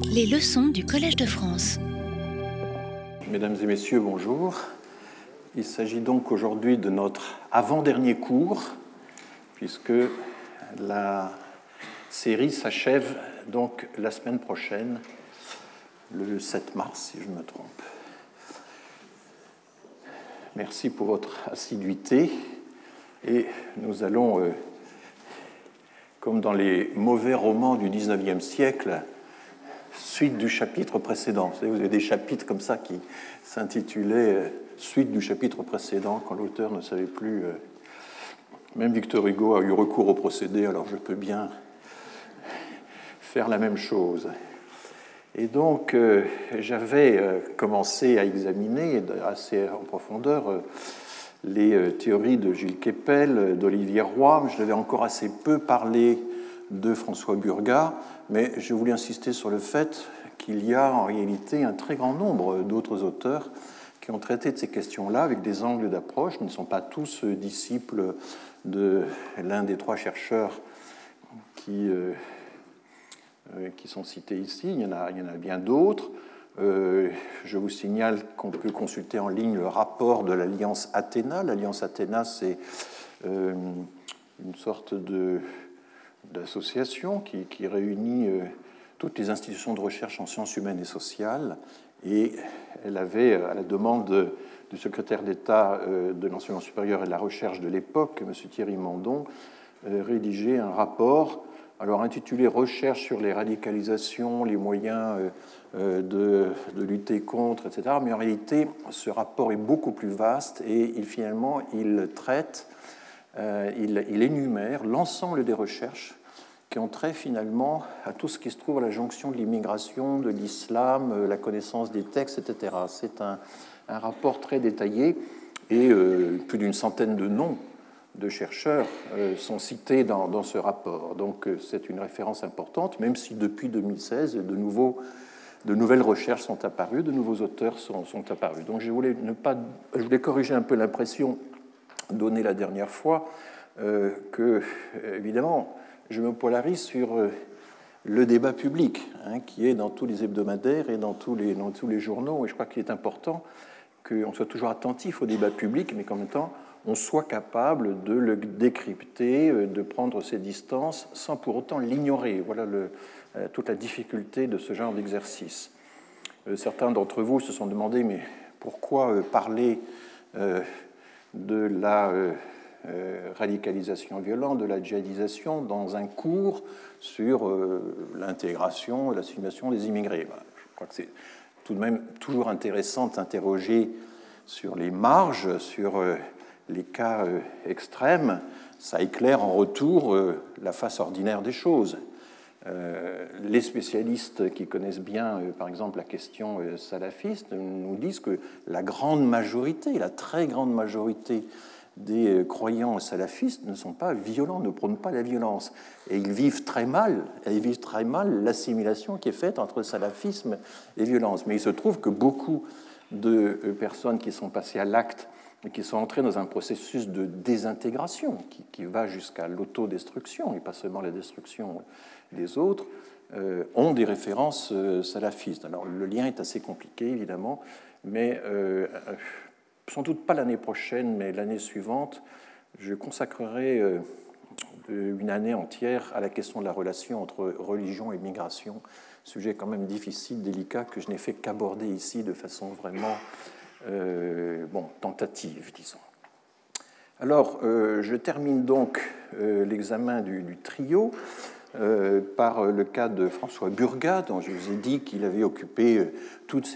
Les leçons du Collège de France. Mesdames et messieurs, bonjour. Il s'agit donc aujourd'hui de notre avant-dernier cours, puisque la série s'achève donc la semaine prochaine, le 7 mars, si je me trompe. Merci pour votre assiduité et nous allons, euh, comme dans les mauvais romans du 19e siècle, suite du chapitre précédent. Vous, savez, vous avez des chapitres comme ça qui s'intitulaient euh, suite du chapitre précédent quand l'auteur ne savait plus. Euh, même Victor Hugo a eu recours au procédé, alors je peux bien faire la même chose. Et donc, euh, j'avais commencé à examiner assez en profondeur les théories de Gilles Kepel, d'Olivier Roy. Je n'avais encore assez peu parlé de François Burgat, mais je voulais insister sur le fait qu'il y a en réalité un très grand nombre d'autres auteurs qui ont traité de ces questions-là avec des angles d'approche. Ils ne sont pas tous disciples de l'un des trois chercheurs qui euh, qui sont cités ici. Il y en a, il y en a bien d'autres. Euh, je vous signale qu'on peut consulter en ligne le rapport de l'Alliance Athéna. L'Alliance Athéna, c'est euh, une sorte d'association qui, réunit toutes les institutions de recherche en sciences humaines et sociales. Et elle avait, à la demande du secrétaire d'État de l'enseignement supérieur et de la recherche de l'époque, M. Thierry Mandon, rédigé un rapport alors intitulé Recherche sur les radicalisations, les moyens euh, euh, de, lutter contre, etc. Mais en réalité, ce rapport est beaucoup plus vaste et il, finalement, il traite, euh, il, énumère l'ensemble des recherches qui ont trait finalement à tout ce qui se trouve à la jonction de l'immigration, de l'islam, la connaissance des textes, etc. C'est un, rapport très détaillé et plus d'une centaine de noms de chercheurs euh, sont cités dans, ce rapport. Donc euh, c'est une référence importante, même si depuis 2016, de, nouveaux, de nouvelles recherches sont apparues, de nouveaux auteurs sont, apparus. Donc je voulais, ne pas, je voulais corriger un peu l'impression donnée la dernière fois euh, que, évidemment, je me polarise sur le débat public, hein, qui est dans tous les hebdomadaires et dans tous les, dans tous les journaux. Et je crois qu'il est important qu'on soit toujours attentif au débat public, mais qu'en même temps, on soit capable de le décrypter, euh, de prendre ses distances sans pour autant l'ignorer. Voilà euh, toute la difficulté de ce genre d'exercice. Euh, certains d'entre vous se sont demandé, mais pourquoi parler de la radicalisation violente, de la djihadisation dans un cours sur l'intégration et l'assimilation des immigrés Je crois que c'est tout de même toujours intéressant d'interroger sur les marges, sur les cas euh, extrêmes, ça éclaire en retour euh, la face ordinaire des choses. Euh, les spécialistes qui connaissent bien, par exemple, la question salafiste nous disent que la grande majorité, la très grande majorité des croyants salafistes ne sont pas violents, ne prônent pas la violence. Et ils vivent très mal, ils vivent très mal l'assimilation qui est faite entre salafisme et violence. Mais il se trouve que beaucoup de personnes qui sont passées à l'acte et qui sont entrés dans un processus de désintégration qui, va jusqu'à l'autodestruction, et pas seulement la destruction des autres, euh, ont des références euh, salafistes. Alors le lien est assez compliqué, évidemment, mais euh, sans doute pas l'année prochaine, mais l'année suivante, je consacrerai une année entière à la question de la relation entre religion et migration, sujet quand même difficile, délicat, que je n'ai fait qu'aborder ici de façon vraiment euh, bon, tentative, disons. Alors, euh, je termine donc euh, l'examen du, trio par le cas de François Burgat, dont je vous ai dit qu'il avait occupé toute,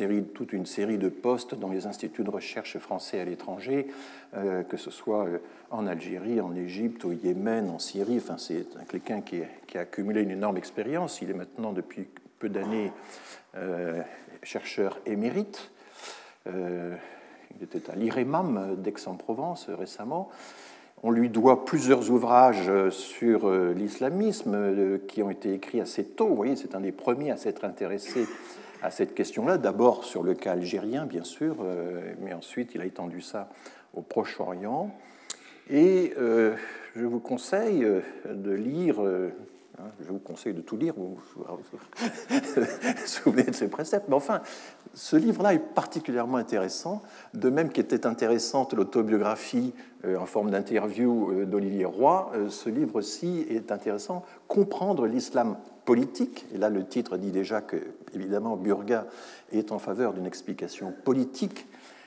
une série de postes dans les instituts de recherche français à l'étranger, que ce soit en Algérie, en Égypte, au Yémen, en Syrie. Enfin, c'est quelqu'un qui, a accumulé une énorme expérience. Il est maintenant, depuis peu d'années, chercheur émérite. Euh, il était à l'IREMAM d'Aix-en-Provence récemment. On lui doit plusieurs ouvrages sur euh, l'islamisme euh, qui ont été écrits assez tôt. Vous voyez, c'est un des premiers à s'être intéressé à cette question-là. D'abord sur le cas algérien, bien sûr, mais ensuite il a étendu ça au Proche-Orient. Et je vous conseille de lire je vous conseille de tout lire, vous vous souvenez de ces préceptes. Mais enfin, ce livre-là est particulièrement intéressant, de même qu'était intéressante l'autobiographie euh, en forme d'interview euh, d'Olivier Roy. Euh, ce livre-ci est intéressant, Comprendre l'islam politique. Et là, le titre dit déjà que, évidemment, Burga est en faveur d'une explication politique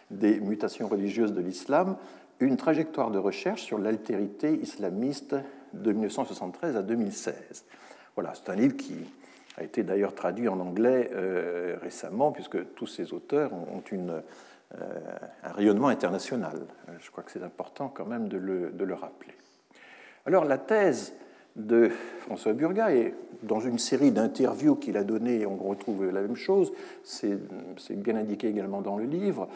des mutations religieuses de l'islam, une trajectoire de recherche sur l'altérité islamiste de 1973 à 2016. Voilà, c'est un livre qui a été d'ailleurs traduit en anglais euh, récemment, puisque tous ces auteurs ont une, euh, un rayonnement international. Euh, je crois que c'est important quand même de le, de le, rappeler. Alors la thèse de François Burga, et dans une série d'interviews qu'il a données, on retrouve la même chose, c'est bien indiqué également dans le livre,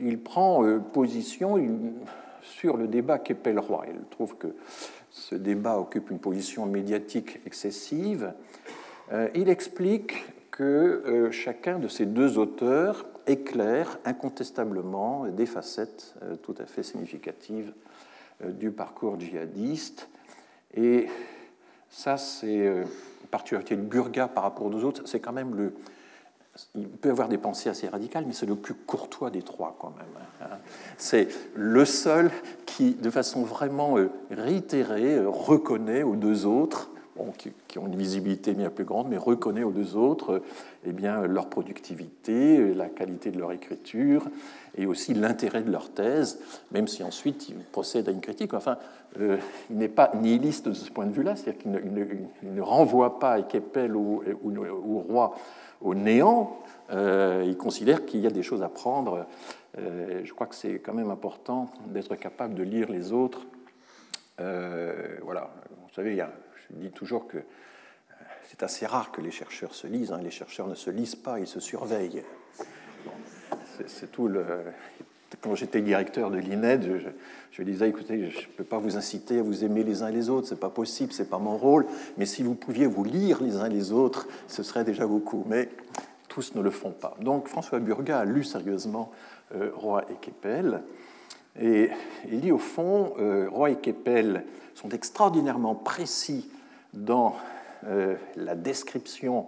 il prend position sur le débat Keppel-Roy. Il trouve que ce débat occupe une position médiatique excessive. Euh, il explique que euh, chacun de ces deux auteurs éclaire incontestablement des facettes euh, tout à fait significatives du parcours djihadiste. Et ça, c'est particularité de Burga par rapport aux autres. C'est quand même le, il peut avoir des pensées assez radicales, mais c'est le plus courtois des trois quand même. Hein. C'est le seul qui, de façon vraiment euh, réitérée, euh, reconnaît aux deux autres, qui, ont une visibilité bien plus grande, mais reconnaît aux deux autres euh, eh bien, leur productivité, la qualité de leur écriture et aussi l'intérêt de leur thèse, même si ensuite il procède à une critique. Enfin, il n'est pas nihiliste de ce point de vue-là, c'est-à-dire qu'il ne, renvoie pas à Keppel ou, ou Roy au néant, euh, il considère qu'il y a des choses à prendre. Euh, je crois que c'est quand même important d'être capable de lire les autres. Euh, voilà, vous savez, je dis toujours que c'est assez rare que les chercheurs se lisent. Hein. Les chercheurs ne se lisent pas, ils se surveillent. c'est tout le, quand j'étais directeur de l'INED, je, je, disais écoutez, je ne peux pas vous inciter à vous aimer les uns les autres, c'est pas possible, c'est pas mon rôle. Mais si vous pouviez vous lire les uns les autres, ce serait déjà beaucoup. Mais tous ne le font pas. Donc François Burga a lu sérieusement euh, Roy et Keppel. Et il dit au fond, euh, Roy et Keppel sont extraordinairement précis dans euh, la description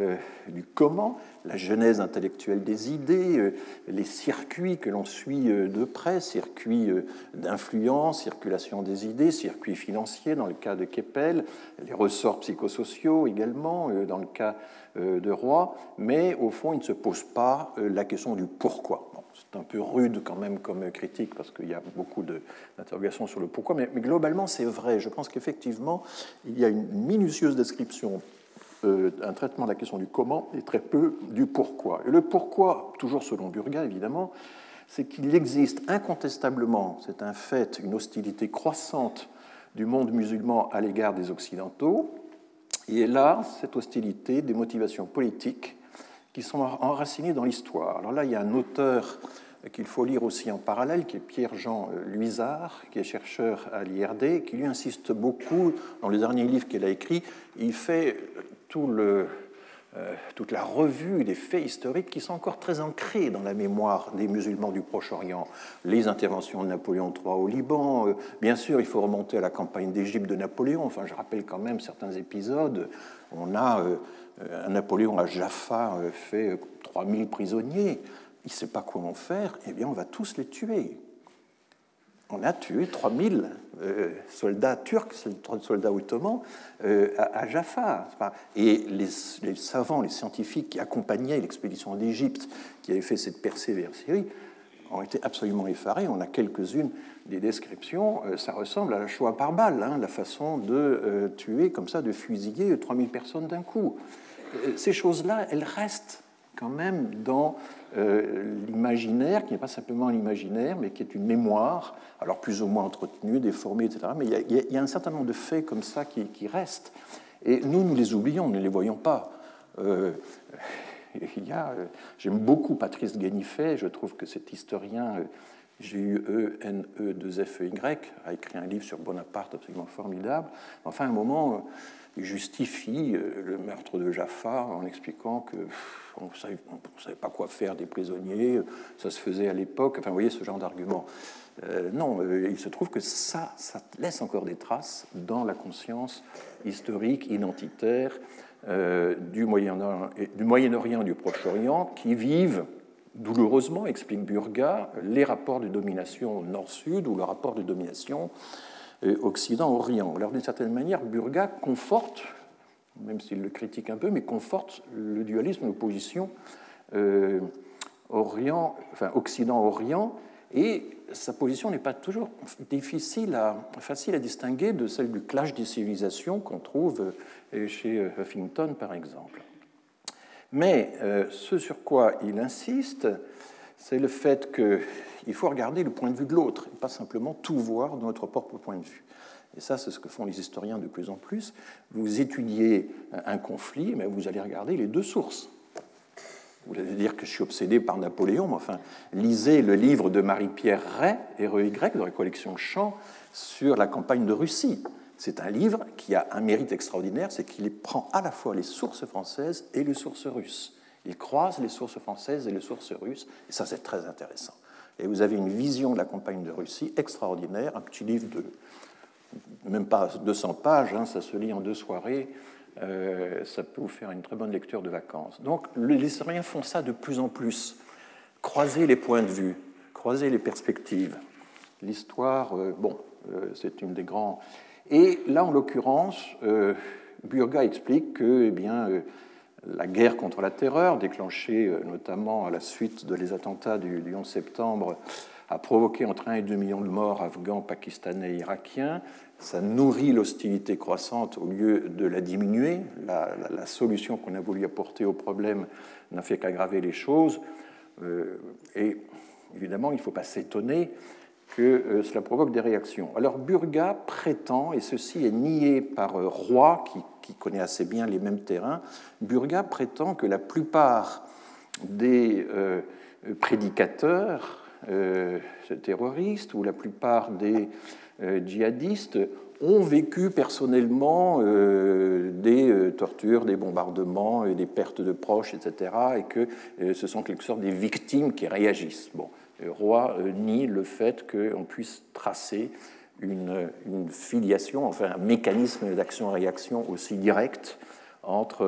euh, du comment, la genèse intellectuelle des idées, euh, les circuits que l'on suit euh, de près, circuits d'influence, circulation des idées, circuits financiers dans le cas de Keppel, les ressorts psychosociaux également dans le cas de Roy, mais au fond, il ne se pose pas la question du pourquoi. c'est un peu rude quand même comme critique parce qu'il y a beaucoup d'interrogations sur le pourquoi, mais globalement c'est vrai. Je pense qu'effectivement, il y a une minutieuse description un traitement de la question du comment et très peu du pourquoi. Et le pourquoi, toujours selon Burga évidemment, c'est qu'il existe incontestablement, c'est un fait, une hostilité croissante du monde musulman à l'égard des Occidentaux. Et là, cette hostilité, des motivations politiques qui sont enracinées dans l'histoire. Alors là, il y a un auteur qu'il faut lire aussi en parallèle, qui est Pierre-Jean Luisard, qui est chercheur à l'IRD, qui lui insiste beaucoup dans les derniers livres qu'il a écrits. Il fait euh, toute la revue des faits historiques qui sont encore très ancrés dans la mémoire des musulmans du Proche-Orient. Les interventions de Napoléon III au Liban, euh, bien sûr, il faut remonter à la campagne d'Égypte de Napoléon. Enfin, je rappelle quand même certains épisodes. On a euh, un Napoléon à Jaffa fait 3000 prisonniers. Il ne sait pas en faire. Eh bien, on va tous les tuer on a tué 3000 euh, soldats turcs, soldats ottomans, euh, à, Jaffa. Et les, savants, les scientifiques qui accompagnaient l'expédition d'Égypte, qui avait fait cette percée vers Syrie, ont été absolument effarés. On a quelques-unes des descriptions. Euh, ça ressemble à la Shoah par balle, hein, la façon de tuer comme ça, de fusiller 3000 personnes d'un coup. Ces choses-là, elles restent quand même dans euh, l'imaginaire, qui n'est pas simplement un imaginaire, mais qui est une mémoire, alors plus ou moins entretenue, déformée, etc. Mais il y a, un certain nombre de faits comme ça qui, restent. Et nous, nous les oublions, nous ne les voyons pas. Euh, euh, j'aime beaucoup Patrice Guénifet, je trouve que cet historien G-U-E-N-E-2-F-E-Y a écrit un livre sur Bonaparte absolument formidable. Enfin, à un moment, justifie le meurtre de Jaffa en expliquant que on ne savait, pas quoi faire des prisonniers, ça se faisait à l'époque, enfin vous voyez ce genre d'argument. non, il se trouve que ça, laisse encore des traces dans la conscience historique, identitaire du Moyen-Orient du, Moyen du Proche-Orient qui vivent douloureusement, explique Burga, les rapports de domination nord-sud ou le rapport de domination euh, Occident-Orient. Alors d'une certaine manière, Burga conforte, même s'il le critique un peu, mais conforte le dualisme, l'opposition euh, Orient, Occident-Orient, et sa position n'est pas toujours difficile à, facile à distinguer de celle du clash des civilisations qu'on trouve euh, chez Huffington, par exemple. Mais euh, ce sur quoi il insiste, c'est le fait qu'il faut regarder le point de vue de l'autre, et pas simplement tout voir de notre propre point de vue. Et ça, c'est ce que font les historiens de plus en plus. Vous étudiez un conflit, mais vous allez regarder les deux sources. Vous allez dire que je suis obsédé par Napoléon, mais enfin, lisez le livre de Marie-Pierre Ray, Héroïque grec, dans la collection Chant, sur la campagne de Russie. C'est un livre qui a un mérite extraordinaire, c'est qu'il prend à la fois les sources françaises et les sources russes. Il croise les sources françaises et les sources russes, et ça c'est très intéressant. Et vous avez une vision de la campagne de Russie extraordinaire, un petit livre de même pas 200 pages, hein, ça se lit en deux soirées, euh, ça peut vous faire une très bonne lecture de vacances. Donc les historiens font ça de plus en plus, croiser les points de vue, croiser les perspectives. L'histoire, euh, bon, euh, c'est une des grands et là, en l'occurrence, Burga explique que eh bien, la guerre contre la terreur, déclenchée euh, notamment à la suite de les attentats du, 11 septembre, a provoqué entre 1 et 2 millions de morts afghans, pakistanais et irakiens. Ça nourrit l'hostilité croissante au lieu de la diminuer. La, la solution qu'on a voulu apporter au problème n'a fait qu'aggraver les choses. et évidemment, il ne faut pas s'étonner que euh, cela provoque des réactions. Alors Burga prétend, et ceci est nié par euh, Roy, qui, connaît assez bien les mêmes terrains, Burga prétend que la plupart des euh, prédicateurs terroristes ou la plupart des djihadistes ont vécu personnellement des tortures, des bombardements, des pertes de proches, etc., et que ce sont quelque sorte des victimes qui réagissent. Bon, Roy euh, nie le fait qu'on puisse tracer une, filiation, enfin un mécanisme d'action-réaction aussi direct entre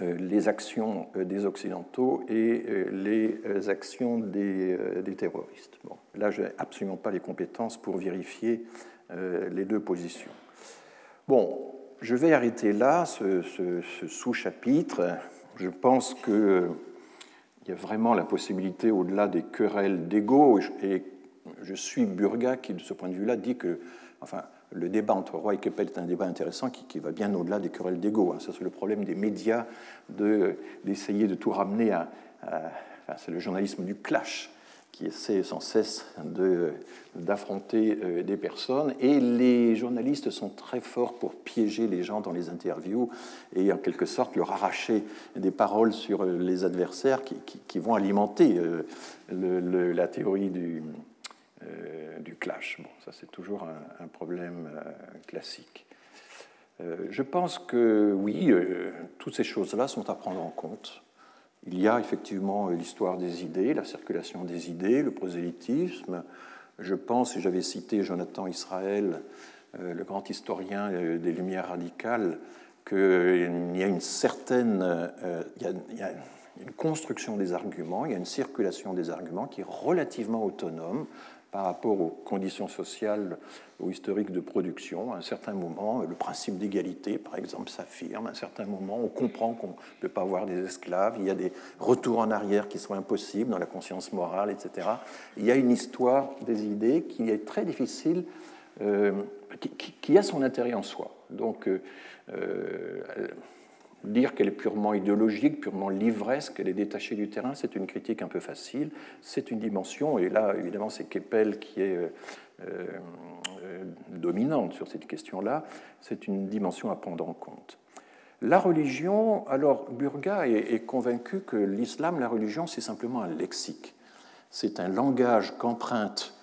euh, les actions des Occidentaux et euh, les actions des, terroristes. Bon, là, je n'ai absolument pas les compétences pour vérifier les deux positions. Bon, je vais arrêter là ce sous-chapitre. Je pense que il y a vraiment la possibilité, au-delà des querelles d'ego, et je suis Burga qui, de ce point de vue-là, dit que enfin, le débat entre Roy et Keppel est un débat intéressant qui, va bien au-delà des querelles d'ego. Hein. Ça, c'est le problème des médias d'essayer de, tout ramener à. enfin, c'est le journalisme du clash qui essaie sans cesse d'affronter euh, des personnes. Et les journalistes sont très forts pour piéger les gens dans les interviews et en quelque sorte leur arracher des paroles sur les adversaires qui, vont alimenter euh, la théorie du, euh, clash. Bon, ça c'est toujours un problème classique. Je pense que oui, toutes ces choses-là sont à prendre en compte il y a effectivement l'histoire des idées, la circulation des idées, le prosélytisme. Je pense, et j'avais cité Jonathan Israël, euh, le grand historien euh, des Lumières radicales, qu'il y a une certaine, euh, il y a une construction des arguments, il y a une circulation des arguments qui est relativement autonome par rapport aux conditions sociales ou historiques de production. À un certain moment, le principe d'égalité, par exemple, s'affirme. À un certain moment, on comprend qu'on ne peut pas avoir des esclaves. Il y a des retours en arrière qui sont impossibles dans la conscience morale, etc. Il y a une histoire des idées qui est très difficile, euh, qui, a son intérêt en soi. Donc, euh, euh, Dire qu'elle est purement idéologique, purement livresque, qu'elle est détachée du terrain, c'est une critique un peu facile. C'est une dimension, et là, évidemment, c'est Keppel qui est euh, euh, dominante sur cette question-là. C'est une dimension à prendre en compte. La religion, alors Burga est, convaincu que l'islam, la religion, c'est simplement un lexique. C'est un langage qu'empruntent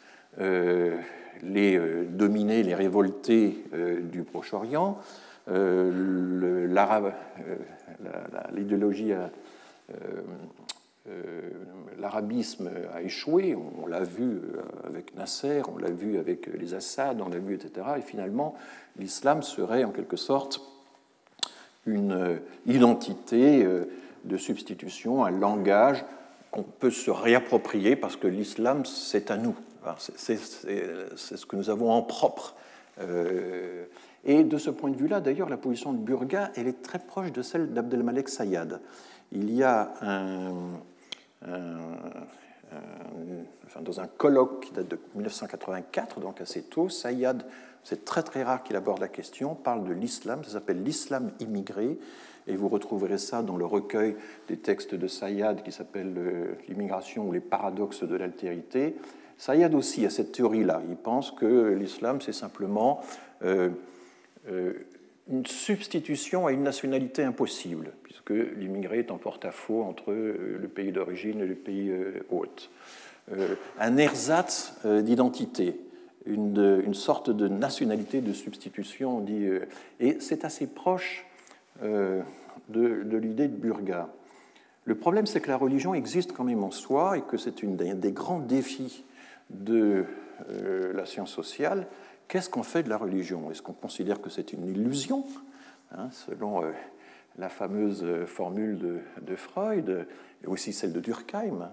euh, les dominés, les révoltés du Proche-Orient l'idéologie l'arabisme a échoué, on l'a vu avec Nasser, on l'a vu avec les Assad, on l'a vu, etc. Et finalement, l'islam serait en quelque sorte une identité de substitution, un langage qu'on peut se réapproprier parce que l'islam, c'est à nous. C'est ce que nous avons en propre. Euh, et de ce point de vue-là, d'ailleurs, la position de Burga, elle est très proche de celle d'Abdelmalek Sayad. Il y a un, dans un colloque qui date de 1984, donc assez tôt, Sayad, c'est très très rare qu'il aborde la question, parle de l'islam, ça s'appelle l'islam immigré, et vous retrouverez ça dans le recueil des textes de Sayad qui s'appelle euh, L'immigration ou les paradoxes de l'altérité. Sayad aussi a cette théorie-là. Il pense que l'islam, c'est simplement euh, une substitution à une nationalité impossible, puisque l'immigré est en porte-à-faux entre le pays d'origine et le pays hôte. un ersatz d'identité, une, sorte de nationalité de substitution, on dit, et c'est assez proche euh, de, l'idée de Burga. Le problème, c'est que la religion existe quand même en soi et que c'est un des grands défis de euh, la science sociale. Qu'est-ce qu'on fait de la religion? Est-ce qu'on considère que c'est une illusion hein, Selon euh, la fameuse formule de, de, Freud et aussi celle de Durkheim?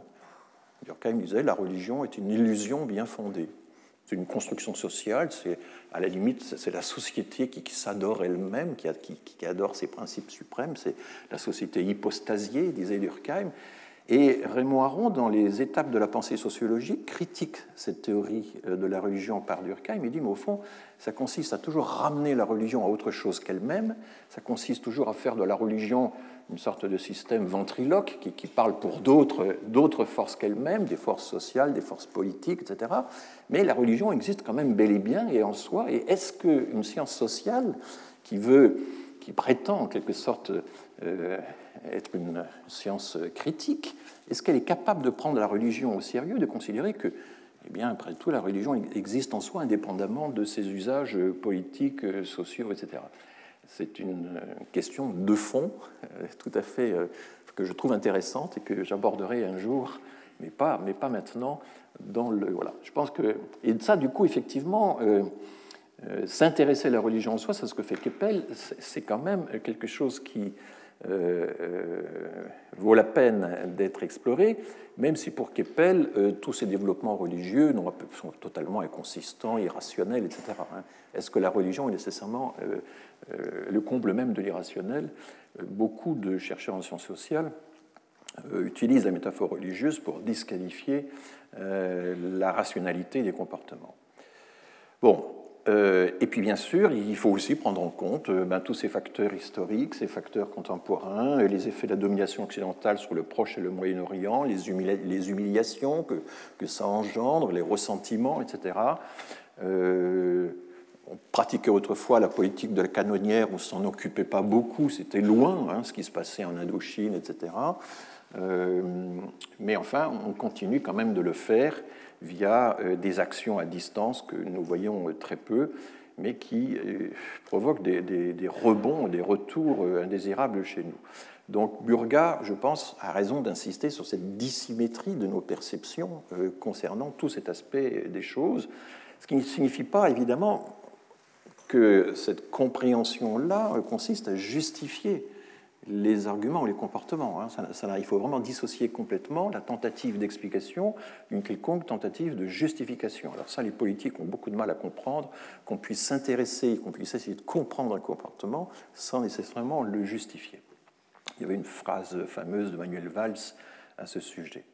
Durkheim disait la religion est une illusion bien fondée. C'est une construction sociale, c'est à la limite, c'est la société qui, s'adore elle-même, qui, qui, adore ses principes suprêmes, c'est la société hypostasiée, disait Durkheim. Et Raymond Aron, dans les étapes de la pensée sociologique, critique cette théorie euh, de la religion par Durkheim. Il dit, mais au fond, ça consiste à toujours ramener la religion à autre chose qu'elle-même, ça consiste toujours à faire de la religion une sorte de système ventriloque qui, parle pour d'autres forces qu'elle-même, des forces sociales, des forces politiques, etc. Mais la religion existe quand même bel et bien et en soi. Et est-ce qu'une science sociale qui veut, qui prétend en quelque sorte euh, être une science critique, est-ce qu'elle est capable de prendre la religion au sérieux, de considérer que eh bien, après tout, la religion existe en soi indépendamment de ses usages politiques, sociaux, etc c'est une question de fond euh, tout à fait euh, que je trouve intéressante et que j'aborderai un jour, mais pas, mais pas maintenant. Dans le voilà, je pense que et ça du coup effectivement euh, s'intéresser à la religion en soi, c'est ce que fait Keppel, c'est quand même quelque chose qui vaut la peine d'être exploré, même si pour Keppel, tous ces développements religieux sont totalement inconsistants, irrationnels, etc. Hein. Est-ce que la religion est nécessairement euh, le comble même de l'irrationnel? Euh, beaucoup de chercheurs en sciences sociales euh, utilisent la métaphore religieuse pour disqualifier la rationalité des comportements. Bon, et puis bien sûr, il faut aussi prendre en compte ben, tous ces facteurs historiques, ces facteurs contemporains, les effets de la domination occidentale sur le Proche et le Moyen-Orient, les, humiliations que, ça engendre, les ressentiments, etc on pratiquait autrefois la politique de la canonnière, on ne s'en occupait pas beaucoup, c'était loin hein, ce qui se passait en Indochine, etc. Euh, mais enfin, on continue quand même de le faire via euh, des actions à distance que nous voyons euh, très peu, mais qui provoquent des, des, rebonds, des retours indésirables chez nous. Donc Burga, je pense, a raison d'insister sur cette dissymétrie de nos perceptions concernant tout cet aspect des choses, ce qui ne signifie pas, évidemment, que cette compréhension-là consiste à justifier les arguments ou les comportements. Hein. Il faut vraiment dissocier complètement la tentative d'explication d'une quelconque tentative de justification. Alors ça, les politiques ont beaucoup de mal à comprendre, qu'on puisse s'intéresser, qu'on puisse essayer de comprendre un comportement sans nécessairement le justifier. Il y avait une phrase fameuse de Manuel Valls à ce sujet.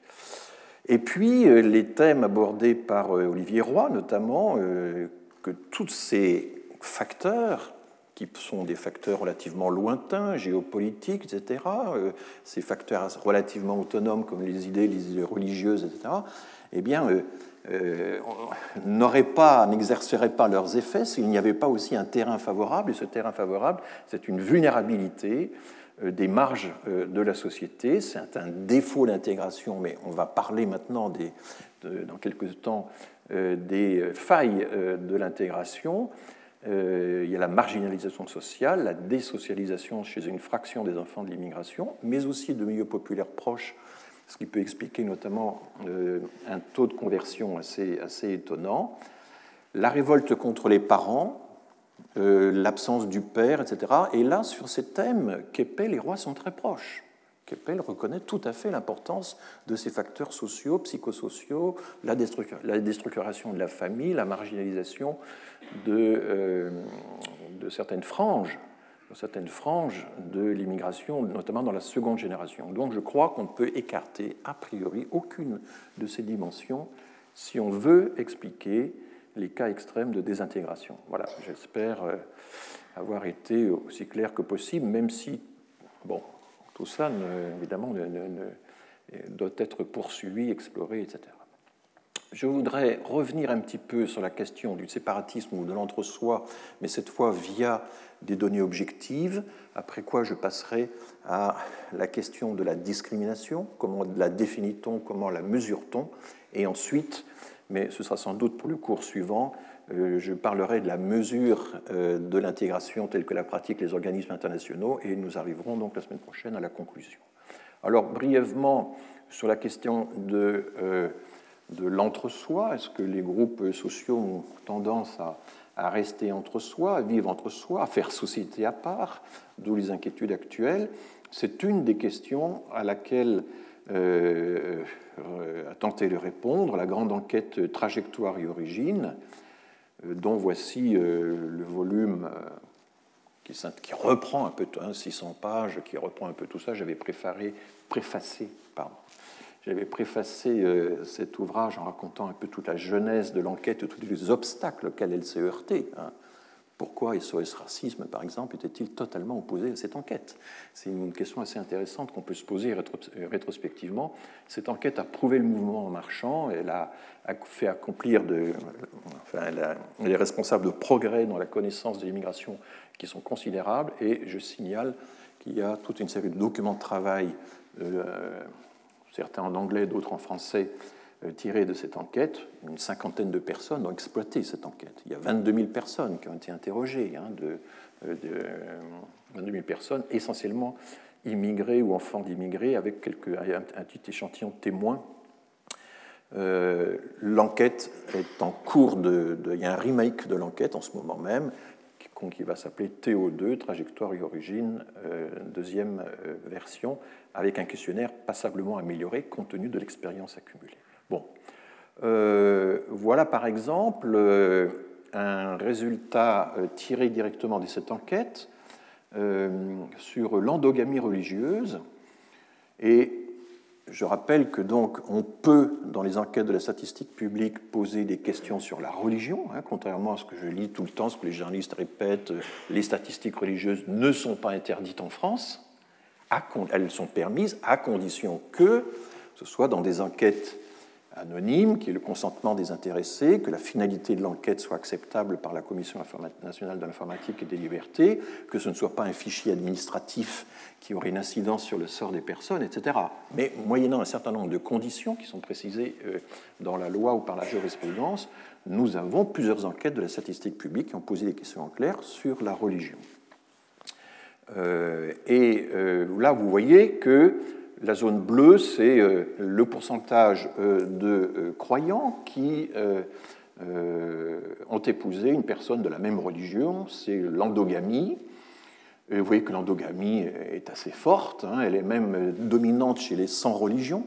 Et puis, euh, les thèmes abordés par euh, Olivier Roy, notamment, euh, que toutes ces facteurs qui sont des facteurs relativement lointains, géopolitiques, etc., euh, ces facteurs relativement autonomes comme les idées, les idées religieuses, etc., eh bien, euh, euh, n'auraient pas, n'exerceraient pas leurs effets s'il n'y avait pas aussi un terrain favorable. Et ce terrain favorable, c'est une vulnérabilité des marges de la société. C'est un défaut d'intégration, mais on va parler maintenant dans quelques temps des failles de l'intégration. Il y a la marginalisation sociale, la désocialisation chez une fraction des enfants de l'immigration, mais aussi de milieux populaires proches, ce qui peut expliquer notamment un taux de conversion assez, assez étonnant. La révolte contre les parents, l'absence du père, etc. Et là, sur ces thèmes, Kepel les rois sont très proches. Keppel reconnaît tout à fait l'importance de ces facteurs sociaux, psychosociaux, la, déstructuration de la famille, la marginalisation de, euh, de certaines franges certaines franges de l'immigration, notamment dans la seconde génération. Donc je crois qu'on ne peut écarter a priori aucune de ces dimensions si on veut expliquer les cas extrêmes de désintégration. Voilà, j'espère euh, avoir été aussi clair que possible, même si, bon, tout cela, évidemment, doit être poursuivi, exploré, etc. Je voudrais revenir un petit peu sur la question du séparatisme ou de l'entre-soi, mais cette fois via des données objectives, après quoi je passerai à la question de la discrimination, comment la définit-on, comment la mesure-t-on, et ensuite, mais ce sera sans doute pour le cours suivant, je parlerai de la mesure euh, de l'intégration telle que la pratiquent les organismes internationaux et nous arriverons donc la semaine prochaine à la conclusion. Alors brièvement sur la question de, euh, de l'entre-soi, est-ce que les groupes sociaux ont tendance à, à, rester entre soi, à vivre entre soi, à faire société à part, d'où les inquiétudes actuelles? C'est une des questions à laquelle a tenté de répondre la grande enquête Trajectoire et Origine euh, dont voici euh, le volume euh, qui, reprend un peu 600 hein, pages, qui reprend un peu tout ça. J'avais préféré, préfacé, pardon, j'avais préfacé cet ouvrage en racontant un peu toute la genèse de l'enquête, tous les obstacles auxquels elle s'est heurtée. Hein. Pourquoi SOS Racisme, par exemple, était-il totalement opposé à cette enquête? C'est une question assez intéressante qu'on peut se poser rétrospectivement. Cette enquête a prouvé le mouvement en marchant, elle a fait accomplir de, enfin, elle, est responsable de progrès dans la connaissance de l'immigration qui sont considérables, et je signale qu'il y a toute une série de documents de travail, euh, certains en anglais, d'autres en français, euh, tiré de cette enquête, une cinquantaine de personnes ont exploité cette enquête. Il y a 22 000 personnes qui ont été interrogées, hein, de, 22 euh, 000 personnes, essentiellement immigrés ou enfants d'immigrés, avec quelques, un, petit échantillon de témoins. Euh, l'enquête est en cours de, Il y a un remake de l'enquête en ce moment même, qui, va s'appeler TO2, Trajectoire et Origine, deuxième version, avec un questionnaire passablement amélioré compte tenu de l'expérience accumulée. Bon. Euh, voilà par exemple euh, un résultat euh, tiré directement de cette enquête sur l'endogamie religieuse. Et je rappelle que donc on peut, dans les enquêtes de la statistique publique, poser des questions sur la religion, hein, contrairement à ce que je lis tout le temps, ce que les journalistes répètent, les statistiques religieuses ne sont pas interdites en France. elles sont permises à condition que ce soit dans des enquêtes anonyme, qui est le consentement des intéressés, que la finalité de l'enquête soit acceptable par la Commission nationale de l'informatique et des libertés, que ce ne soit pas un fichier administratif qui aurait une incidence sur le sort des personnes, etc. Mais moyennant un certain nombre de conditions qui sont précisées euh, dans la loi ou par la jurisprudence, nous avons plusieurs enquêtes de la statistique publique qui ont posé des questions en clair sur la religion. Euh, et euh, là, vous voyez que la zone bleue, c'est euh, le pourcentage euh, de euh, croyants qui ont épousé une personne de la même religion, c'est l'endogamie. Vous voyez que l'endogamie est assez forte, hein. elle est même dominante chez les 100 religions.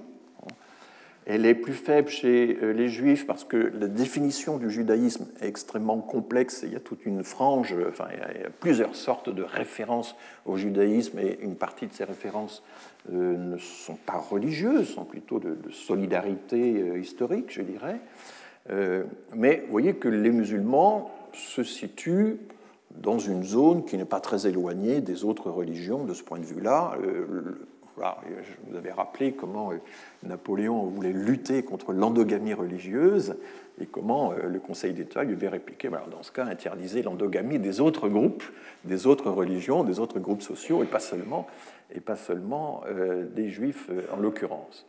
Elle est plus faible chez euh, les juifs parce que la définition du judaïsme est extrêmement complexe. Il y a toute une frange, enfin, y a plusieurs sortes de références au judaïsme et une partie de ces références euh, ne sont pas religieuses, sont plutôt de, solidarité euh, historique, je dirais. mais vous voyez que les musulmans se situent dans une zone qui n'est pas très éloignée des autres religions de ce point de vue-là. Je vous avais rappelé comment euh, Napoléon voulait lutter contre l'endogamie religieuse et comment euh, le Conseil d'État lui avait répliqué, dans ce cas, interdisez l'endogamie des autres groupes, des autres religions, des autres groupes sociaux, et pas seulement, euh, des juifs en l'occurrence.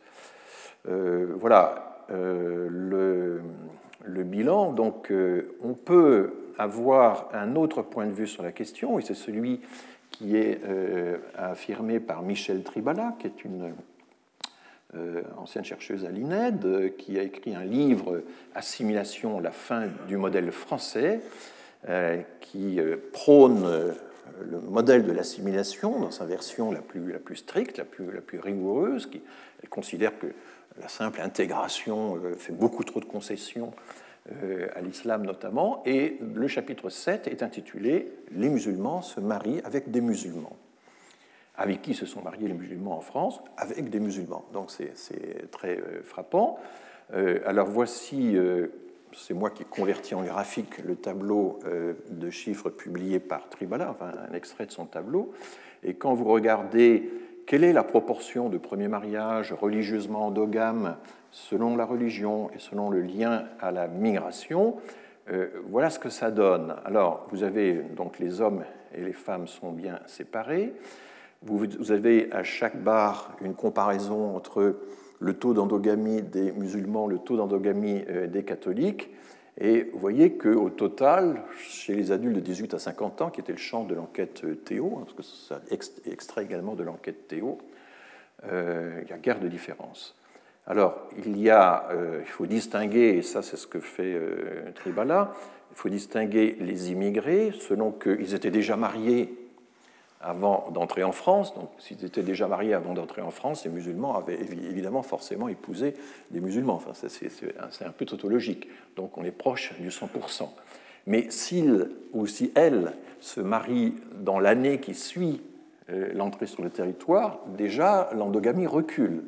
voilà le, le, bilan. Donc, on peut avoir un autre point de vue sur la question, et c'est celui qui est affirmé par Michel Tribala, qui est une ancienne chercheuse à l'INED, qui a écrit un livre Assimilation, la fin du modèle français, qui prône le modèle de l'assimilation dans sa version la plus, stricte, la plus, rigoureuse, qui considère que la simple intégration euh, fait beaucoup trop de concessions euh, à l'islam notamment, et le chapitre 7 est intitulé Les musulmans se marient avec des musulmans. Avec qui se sont mariés les musulmans en France? Avec des musulmans. Donc c'est très euh, frappant. Alors voici c'est moi qui ai converti en graphique le tableau euh, de chiffres publié par Tribala, enfin un extrait de son tableau. Et quand vous regardez quelle est la proportion de premiers mariages religieusement endogames selon la religion et selon le lien à la migration, euh, voilà ce que ça donne. Alors, vous avez donc les hommes et les femmes sont bien séparés. Vous avez à chaque barre une comparaison entre le taux d'endogamie des musulmans, le taux d'endogamie euh, des catholiques. Et vous voyez qu'au total, chez les adultes de 18 à 50 ans, qui était le champ de l'enquête euh, Théo, hein, parce que ça extrait également de l'enquête Théo, il y a guère de différence. Alors, il y a, il faut distinguer, et ça c'est ce que fait Tribala, il faut distinguer les immigrés selon qu'ils étaient déjà mariés avant d'entrer en France. Donc, s'ils étaient déjà mariés avant d'entrer en France, les musulmans avaient évidemment forcément épousé des musulmans. Enfin, c'est un peu tautologique. Donc, on est proche du 100%. Mais s'ils ou si elles se marient dans l'année qui suit euh, l'entrée sur le territoire, déjà l'endogamie recule.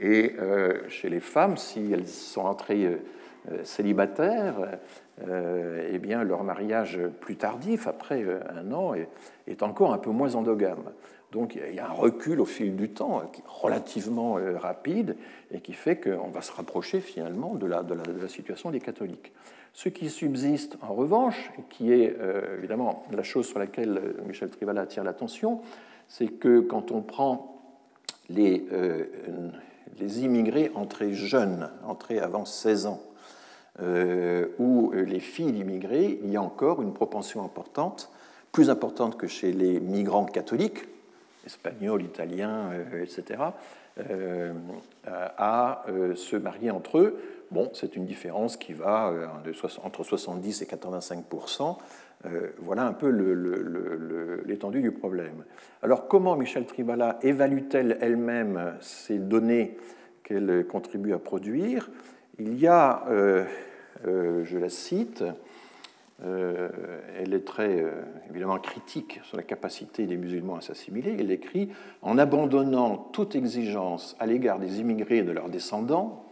Et euh, chez les femmes, si elles sont entrées euh, célibataires, euh, eh bien, leur mariage plus tardif, après euh, un an, est, encore un peu moins endogame. Donc il y a un recul au fil du temps relativement euh, rapide et qui fait qu'on va se rapprocher finalement de la, de la, situation des catholiques. Ce qui subsiste en revanche, et qui est évidemment la chose sur laquelle Michel Trivala attire l'attention, c'est que quand on prend les, les immigrés entrés jeunes, entrés avant 16 ans, euh, où les filles d'immigrés, il y a encore une propension importante, plus importante que chez les migrants catholiques, espagnols, italiens, euh, etc., euh, à se marier entre eux. Bon, c'est une différence qui va entre 70 et 85 voilà un peu l'étendue du problème. Alors, comment Michel Tribala évalue-t-elle elle-même ces données qu'elle contribue à produire? Il y a euh, je la cite, euh, elle est très euh, évidemment critique sur la capacité des musulmans à s'assimiler. Elle écrit En abandonnant toute exigence à l'égard des immigrés et de leurs descendants,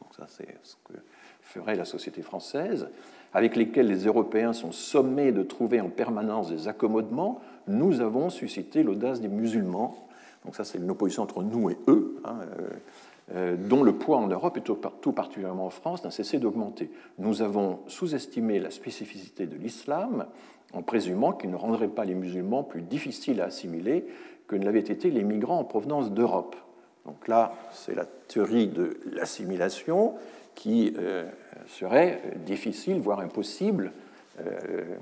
donc ça c'est ce que ferait la société française, avec lesquels les Européens sont sommés de trouver en permanence des accommodements, nous avons suscité l'audace des musulmans. Donc ça c'est une opposition entre nous et eux. Hein, euh, dont le poids en Europe et tout particulièrement en France n'a cessé d'augmenter. Nous avons sous-estimé la spécificité de l'islam en présumant qu'il ne rendrait pas les musulmans plus difficiles à assimiler que ne l'avaient été les migrants en provenance d'Europe. Donc là, c'est la théorie de l'assimilation qui euh, serait difficile, voire impossible, euh,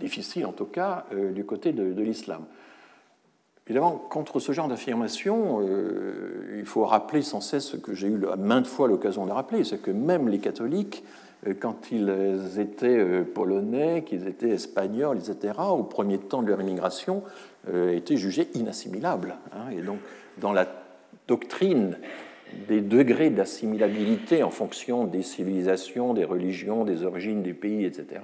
difficile en tout cas, du côté de l'islam. Évidemment, contre ce genre d'affirmation, euh, il faut rappeler sans cesse ce que j'ai eu maintes fois l'occasion de rappeler, c'est que même les catholiques, euh, quand ils étaient euh, polonais, qu'ils étaient espagnols, etc., au premier temps de leur immigration, étaient jugés inassimilables. Hein. et donc, dans la doctrine des degrés d'assimilabilité en fonction des civilisations, des religions, des origines des pays, etc.,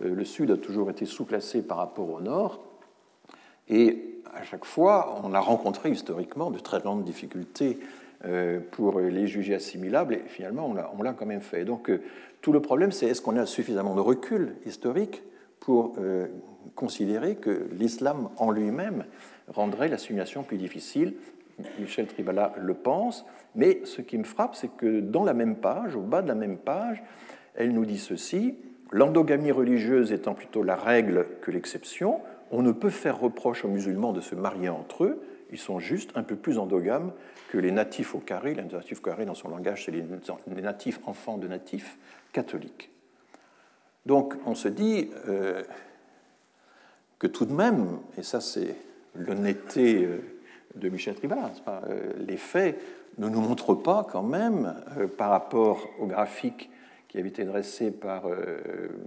le Sud a toujours été sous-classé par rapport au Nord. Et à chaque fois, on a rencontré historiquement de très grandes difficultés euh, pour les juger assimilables, et finalement, on l'a quand même fait. Donc, euh, tout le problème, c'est est-ce qu'on a suffisamment de recul historique pour euh, considérer que l'islam en lui-même rendrait l'assimilation plus difficile Michel Tribala le pense, mais ce qui me frappe, c'est que dans la même page, au bas de la même page, elle nous dit ceci l'endogamie religieuse étant plutôt la règle que l'exception, on ne peut faire reproche aux musulmans de se marier entre eux, ils sont juste un peu plus endogames que les natifs au carré. Les natifs au carré, dans son langage, c'est les natifs enfants de natifs catholiques. Donc on se dit euh, que tout de même, et ça c'est l'honnêteté euh, de Michel Tribal, euh, les faits ne nous montrent pas quand même, par rapport au graphique qui avait été dressé par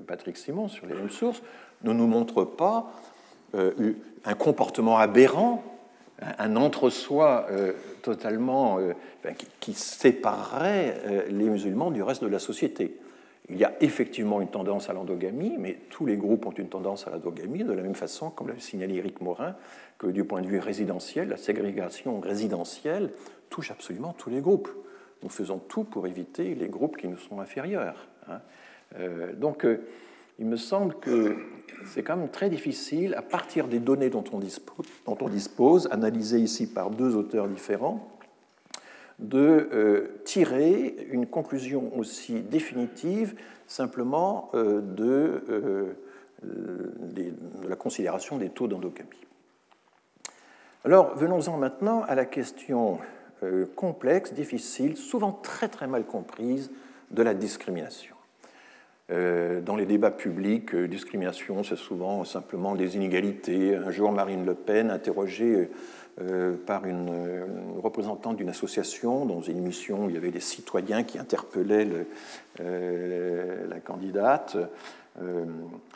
Patrick Simon sur les mêmes sources, ne nous montrent pas un comportement aberrant, un entre-soi totalement qui séparerait les musulmans du reste de la société. Il y a effectivement une tendance à l'endogamie, mais tous les groupes ont une tendance à l'endogamie, de la même façon, comme l'a signalé Eric Morin, que du point de vue résidentiel, la ségrégation résidentielle touche absolument tous les groupes. Nous faisons tout pour éviter les groupes qui nous sont inférieurs. Hein. Euh, donc, euh, il me semble que c'est quand même très difficile, à partir des données dont on dispose, dont on dispose analysées ici par deux auteurs différents, de euh, tirer une conclusion aussi définitive simplement euh, euh, de, la considération des taux d'endogamie. Alors venons-en maintenant à la question complexe, difficile, souvent très très mal comprise de la discrimination. Dans les débats publics, discrimination, c'est souvent simplement des inégalités. Un jour, Marine Le Pen, interrogée par une, représentante d'une association. Dans une émission où il y avait des citoyens qui interpellaient euh, la candidate, euh,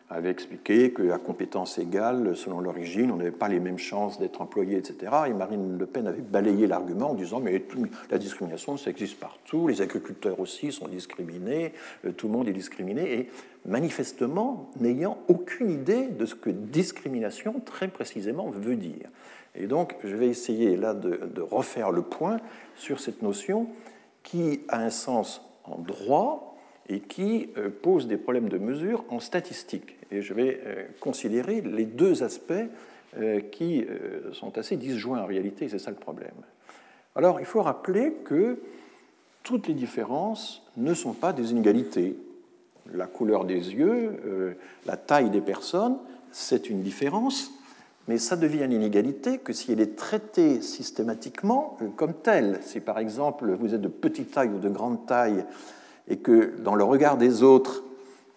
avait expliqué qu'à compétences égales, selon l'origine, on n'avait pas les mêmes chances d'être employé, etc. Et Marine Le Pen avait balayé l'argument en disant mais la discrimination, ça existe partout, les agriculteurs aussi sont discriminés, tout le monde est discriminé, et manifestement n'ayant aucune idée de ce que discrimination très précisément veut dire. Et donc, je vais essayer là de, refaire le point sur cette notion qui a un sens en droit et qui euh, pose des problèmes de mesure en statistique. Et je vais euh, considérer les deux aspects euh, qui sont assez disjoints en réalité, c'est ça le problème. Alors, il faut rappeler que toutes les différences ne sont pas des inégalités. La couleur des yeux, la taille des personnes, c'est une différence, mais ça devient une inégalité que si elle est traitée systématiquement comme telle. Si par exemple vous êtes de petite taille ou de grande taille et que dans le regard des autres,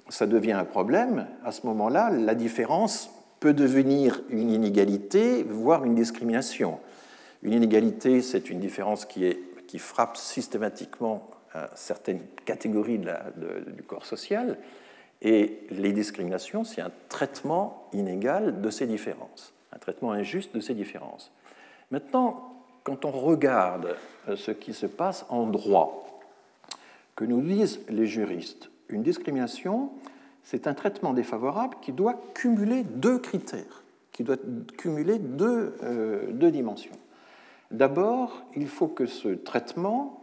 ça devient un problème, à ce moment-là, la différence peut devenir une inégalité, voire une discrimination. Une inégalité, c'est une différence qui, frappe systématiquement certaines catégories du corps social, et les discriminations, c'est un traitement inégal de ces différences un traitement injuste de ces différences. Maintenant, quand on regarde euh, ce qui se passe en droit, nous disent les juristes, une discrimination, c'est un traitement défavorable qui doit cumuler deux critères, qui doit cumuler deux, euh, deux dimensions. D'abord, il faut que ce traitement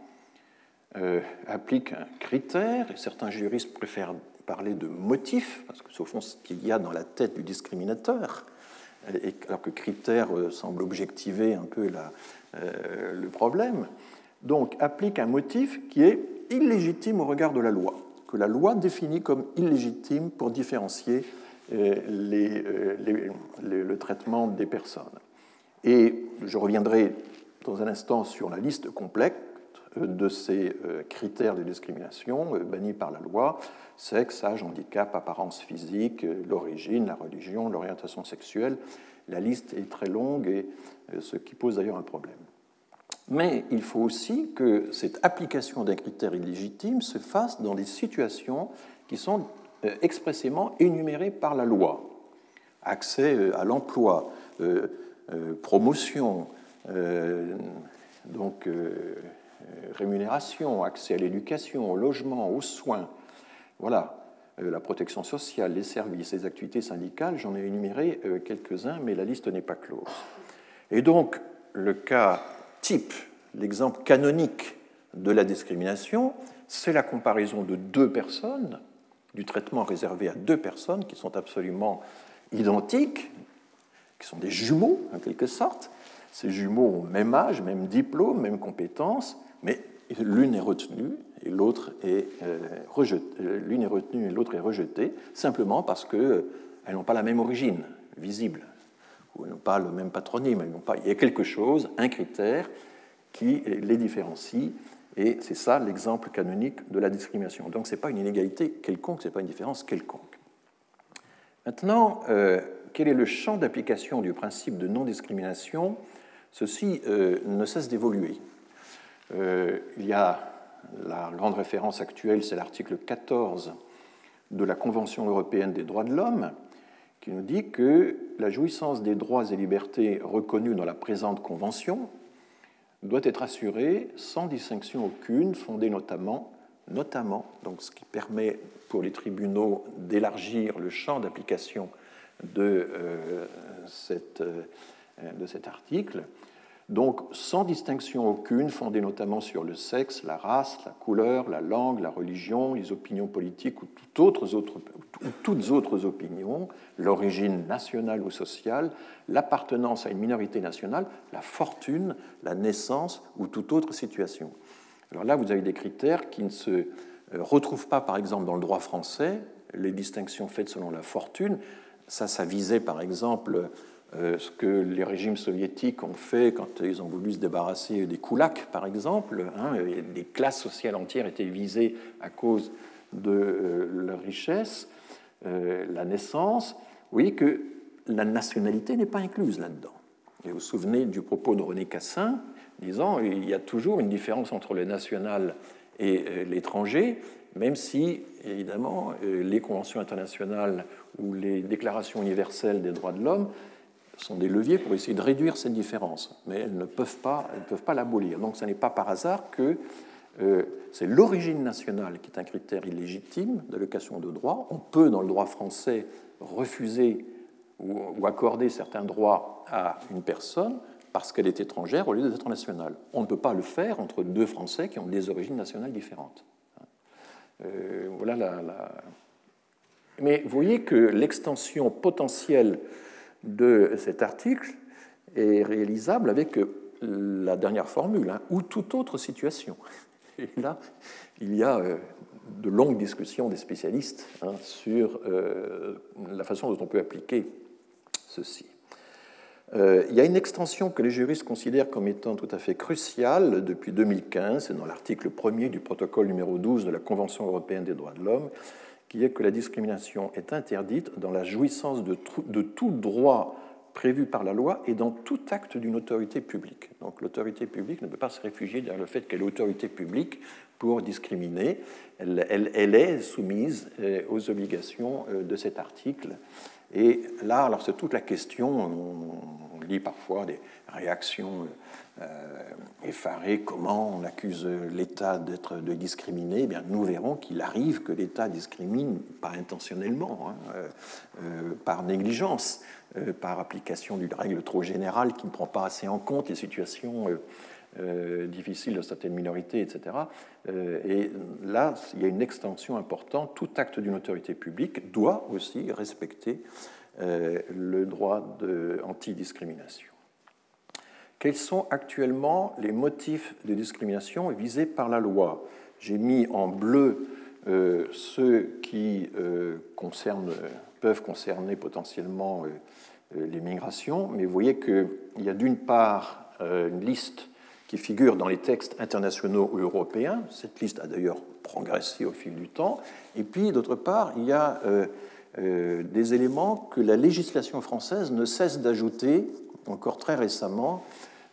euh, applique un critère, et certains juristes préfèrent parler de motif, parce que c'est au fond ce qu'il y a dans la tête du discriminateur, alors que critère euh, semble objectiver un peu euh, le problème. Donc applique un motif qui est illégitime au regard de la loi, que la loi définit comme illégitime pour différencier euh, le traitement des personnes. Et je reviendrai dans un instant sur la liste complète de ces critères de discrimination bannis par la loi, sexe, âge, handicap, apparence physique, l'origine, la religion, l'orientation sexuelle. La liste est très longue et euh, ce qui pose d'ailleurs un problème. Mais il faut aussi que cette application d'un critère illégitime se fasse dans des situations qui sont euh, expressément énumérées par la loi. Accès euh, à l'emploi, promotion, donc rémunération, accès à l'éducation, au logement, aux soins, voilà, euh, la protection sociale, les services, les activités syndicales, j'en ai énuméré euh, quelques-uns, mais la liste n'est pas close. Et donc, le cas type, l'exemple canonique de la discrimination, c'est la comparaison de deux personnes, du traitement réservé à deux personnes qui sont absolument identiques, qui sont des jumeaux en quelque sorte. Ces jumeaux ont même âge, même diplôme, même compétences, mais l'une est retenue et l'autre est euh, rejetée. L'une est retenue et l'autre est rejetée, simplement parce qu'elles n'ont pas la même origine visible, ou n'ont pas le même patronyme. Pas... Il y a quelque chose, un critère, qui les différencie, et c'est ça l'exemple canonique de la discrimination. Donc ce n'est pas une inégalité quelconque, ce n'est pas une différence quelconque. Maintenant, quel est le champ d'application du principe de non-discrimination? Ceci ne cesse d'évoluer. il y a la grande référence actuelle, c'est l'article 14 de la Convention européenne des droits de l'homme, qui nous dit que la jouissance des droits et libertés reconnus dans la présente Convention doit être assurée sans distinction aucune, fondée notamment, notamment donc ce qui permet pour les tribunaux d'élargir le champ d'application de, euh, euh, de cet article, donc sans distinction aucune, fondée notamment sur le sexe, la race, la couleur, la langue, la religion, les opinions politiques ou toutes autres, opinions, l'origine nationale ou sociale, l'appartenance à une minorité nationale, la fortune, la naissance ou toute autre situation. Alors là, vous avez des critères qui ne se euh, retrouvent pas, par exemple, dans le droit français, les distinctions faites selon la fortune. Ça, ça visait, par exemple, ce que les régimes soviétiques ont fait quand ils ont voulu se débarrasser des koulaks, par exemple. Hein, des classes sociales entières étaient visées à cause de euh, leur richesse, euh, la naissance. Vous voyez que la nationalité n'est pas incluse là-dedans. vous vous souvenez du propos de René Cassin disant il y a toujours une différence entre le national et l'étranger, même si, évidemment, les conventions internationales ou les déclarations universelles des droits de l'homme sont des leviers pour essayer de réduire cette différence, mais elles ne peuvent pas, elles peuvent pas l'abolir. Donc ce n'est pas par hasard que euh, c'est l'origine nationale qui est un critère illégitime d'allocation de droits. On peut, dans le droit français, refuser ou, accorder certains droits à une personne parce qu'elle est étrangère au lieu d'être nationale. On ne peut pas le faire entre deux Français qui ont des origines nationales différentes. Euh, voilà. Mais vous voyez que l'extension potentielle de cet article est réalisable avec la dernière formule, hein, ou toute autre situation. Et là, il y a euh, de longues discussions des spécialistes hein, sur euh, la façon dont on peut appliquer ceci. Euh, il y a une extension que les juristes considèrent comme étant tout à fait cruciale depuis 2015, c'est dans l'article 1er du protocole numéro 12 de la Convention européenne des droits de l'homme, qui est que la discrimination est interdite dans la jouissance de, tout droit prévu par la loi et dans tout acte d'une autorité publique. Donc l'autorité publique ne peut pas se réfugier derrière le fait qu'elle est autorité publique pour discriminer. Elle, est soumise euh, aux obligations euh, de cet article. Et là, alors c'est toute la question, on, parfois des réactions euh, effarées, comment on accuse l'État d'être de discriminer, eh bien, nous verrons qu'il arrive que l'État discrimine, pas intentionnellement, hein, euh, euh, par négligence, par application d'une règle trop générale qui ne prend pas assez en compte les situations difficiles de certaines minorités, etc. et là, il y a une extension importante. Tout acte d'une autorité publique doit aussi respecter le droit de antidiscrimination. Quels sont actuellement les motifs de discrimination visés par la loi? J'ai mis en bleu euh, ceux qui euh, peuvent concerner potentiellement euh, les migrations, mais vous voyez qu'il y a d'une part une liste qui figure dans les textes internationaux ou européens. Cette liste a d'ailleurs progressé au fil du temps. Et puis, d'autre part, il y a des éléments que la législation française ne cesse d'ajouter, encore très récemment,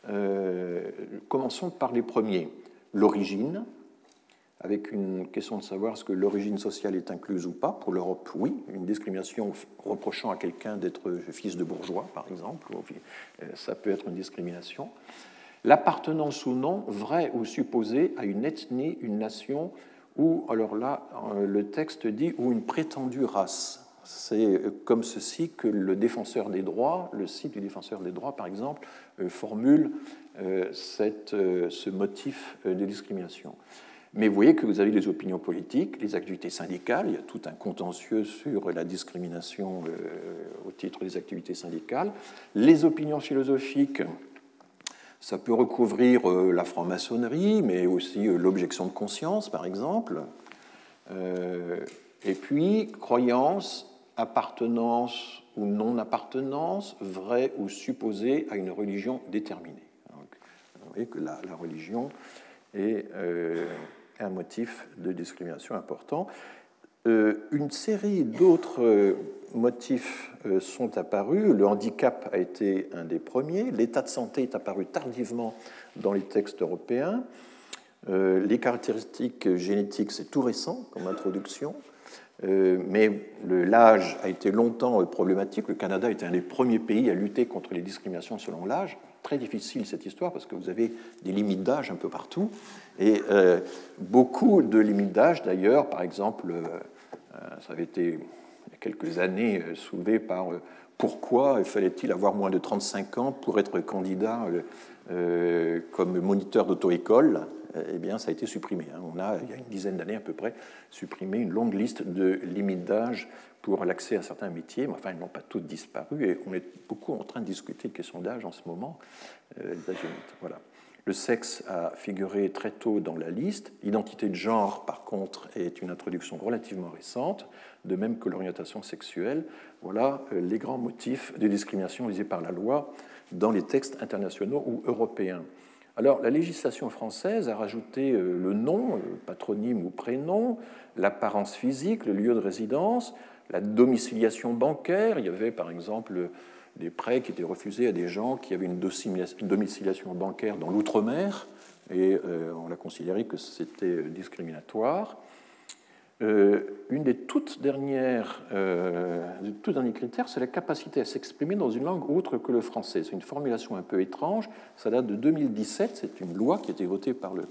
euh, commençons par les premiers. L'origine, avec une question de savoir est-ce que l'origine sociale est incluse ou pas. Pour l'Europe, oui. Une discrimination reprochant à quelqu'un d'être fils de bourgeois, par exemple, euh, ça peut être une discrimination. L'appartenance ou non, vraie ou supposée, à une ethnie, une nation, ou, alors là, euh, le texte dit, ou une prétendue race. C'est comme ceci que le défenseur des droits, le site du défenseur des droits, par exemple, euh, formule euh, euh, ce motif de discrimination. Mais vous voyez que vous avez les opinions politiques, les activités syndicales, il y a tout un contentieux sur la discrimination au titre des activités syndicales, les opinions philosophiques, ça peut recouvrir la franc-maçonnerie, mais aussi l'objection de conscience, par exemple, et puis croyance, appartenance ou non-appartenance, vraie ou supposée à une religion déterminée. vous voyez que la, religion est euh, un motif de discrimination important. Euh, une série d'autres motifs sont apparus. Le handicap a été un des premiers. L'état de santé est apparu tardivement dans les textes européens. Les caractéristiques génétiques, c'est tout récent comme introduction. Euh, mais l'âge a été longtemps euh, problématique. Le Canada était un des premiers pays à lutter contre les discriminations selon l'âge. Très difficile cette histoire parce que vous avez des limites d'âge un peu partout. Et euh, beaucoup de limites d'âge, d'ailleurs, par exemple, ça avait été il y a quelques années soulevé par pourquoi fallait-il avoir moins de 35 ans pour être candidat comme moniteur d'auto-école eh bien, ça a été supprimé. Hein. On a, il y a une dizaine d'années à peu près, supprimé une longue liste de limites d'âge pour l'accès à certains métiers, mais enfin, ils n'ont pas toutes disparu, et on est beaucoup en train de discuter de questions d'âge en ce moment, euh, Voilà. Le sexe a figuré très tôt dans la liste. L'identité de genre, par contre, est une introduction relativement récente, de même que l'orientation sexuelle. Voilà euh, les grands motifs de discrimination visés par la loi dans les textes internationaux ou européens. Alors, la législation française a rajouté euh, le nom, le patronyme ou prénom, l'apparence physique, le lieu de résidence, la domiciliation bancaire. Il y avait, par exemple, des prêts qui étaient refusés à des gens qui avaient une domiciliation bancaire dans l'outre-mer, et euh, on a considéré que c'était euh, discriminatoire. Euh, une des toutes dernières, euh, tout derniers critères, c'est la capacité à s'exprimer dans une langue autre que le français. C'est une formulation un peu étrange. Ça date de 2017. C'est une loi qui a été votée par le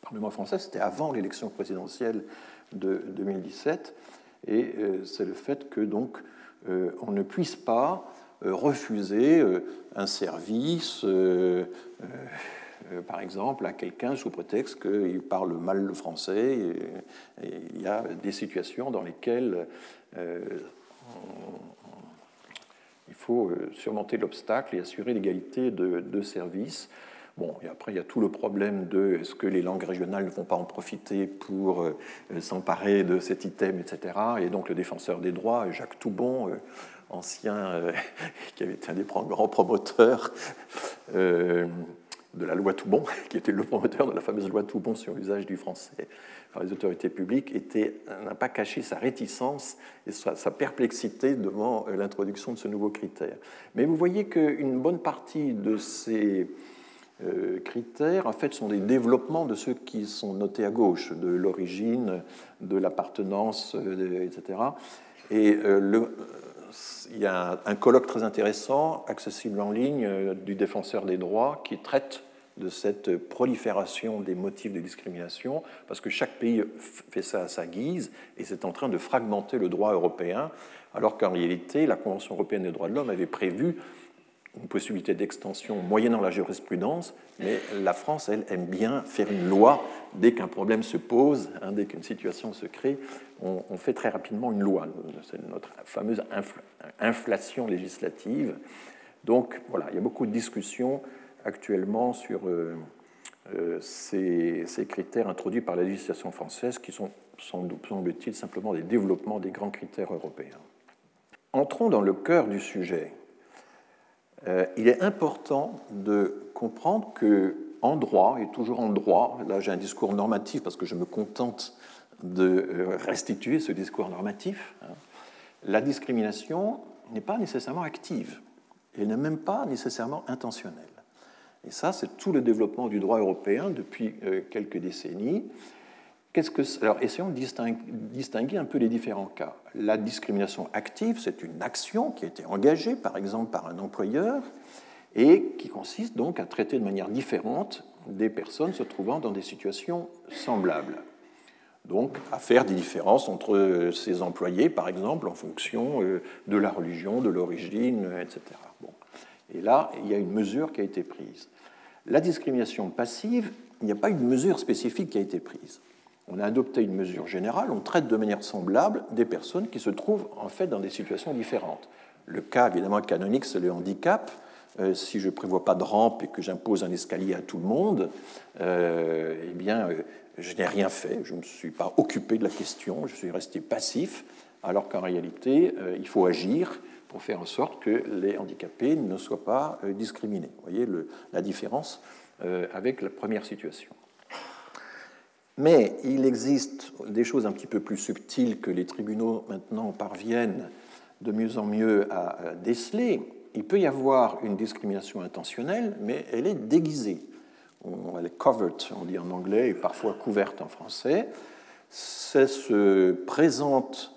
Parlement français. C'était avant l'élection présidentielle de 2017. Et euh, c'est le fait que donc on ne puisse pas refuser un service euh, par exemple, à quelqu'un sous prétexte qu'il parle mal le français. Il y a des situations dans lesquelles euh, il faut euh, surmonter l'obstacle et assurer l'égalité de, de service. Bon, et après, il y a tout le problème de est-ce que les langues régionales ne vont pas en profiter pour s'emparer de cet item, etc. Et donc, le défenseur des droits, Jacques Toubon, ancien, qui avait été un des grands promoteurs, de la loi Toubon, qui était le promoteur de la fameuse loi Toubon sur l'usage du français par les autorités publiques, n'a pas caché sa réticence et sa, perplexité devant euh, l'introduction de ce nouveau critère. Mais vous voyez qu'une bonne partie de ces euh, critères, en fait, sont des développements de ceux qui sont notés à gauche, de l'origine, de l'appartenance, euh, etc. Et le, il y a un colloque très intéressant, accessible en ligne, euh, du défenseur des droits, qui traite de cette prolifération des motifs de discrimination, parce que chaque pays fait ça à sa guise, et c'est en train de fragmenter le droit européen, alors qu'en réalité, la Convention européenne des droits de l'homme avait prévu une possibilité d'extension moyennant la jurisprudence, mais la France, elle, aime bien faire une loi dès qu'un problème se pose, hein, dès qu'une situation se crée, on, fait très rapidement une loi. C'est notre fameuse inflation législative. Donc voilà, il y a beaucoup de discussions actuellement sur euh, euh, ces, critères introduits par la législation française qui sont, semble-t-il, simplement des développements des grands critères européens. Entrons dans le cœur du sujet. Euh, il est important de comprendre que en droit, et toujours en droit, là j'ai un discours normatif parce que je me contente de restituer ce discours normatif, hein, la discrimination n'est pas nécessairement active, elle n'est même pas nécessairement intentionnelle. Et ça, c'est tout le développement du droit européen depuis euh, quelques décennies. Alors, essayons de distinguer un peu les différents cas. La discrimination active, c'est une action qui a été engagée, par exemple, par un employeur, et qui consiste donc à traiter de manière différente des personnes se trouvant dans des situations semblables. Donc, à faire des différences entre ces employés, par exemple, en fonction euh, de la religion, de l'origine, etc. Bon. Et là, il y a une mesure qui a été prise. La discrimination passive, il n'y a pas une mesure spécifique qui a été prise. On a adopté une mesure générale, on traite de manière semblable des personnes qui se trouvent en fait dans des situations différentes. Le cas évidemment canonique, c'est le handicap. Euh, si je ne prévois pas de rampe et que j'impose un escalier à tout le monde, euh, eh bien, euh, je n'ai rien fait, je ne me suis pas occupé de la question, je suis resté passif, alors qu'en réalité, il faut agir pour faire en sorte que les handicapés ne soient pas discriminés. Vous voyez la différence avec la première situation. Mais il existe des choses un petit peu plus subtiles que les tribunaux maintenant parviennent de mieux en mieux à déceler, il peut y avoir une discrimination intentionnelle, mais elle est déguisée. elle est covered, on dit en anglais, et parfois couverte en français. Ça se présente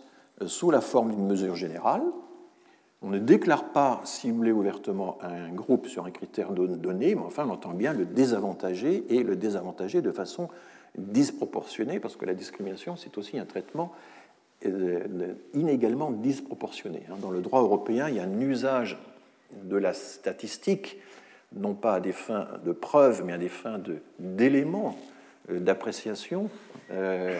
sous la forme d'une mesure générale. On ne déclare pas cibler ouvertement un groupe sur un critère donné, mais enfin on entend bien le désavantager et le désavantager de façon disproportionnée, parce que la discrimination, c'est aussi un traitement euh, inégalement disproportionné. Hein. Dans le droit européen, il y a un usage de la statistique, non pas à des fins de preuve, mais à des fins d'éléments euh, d'appréciation. Euh,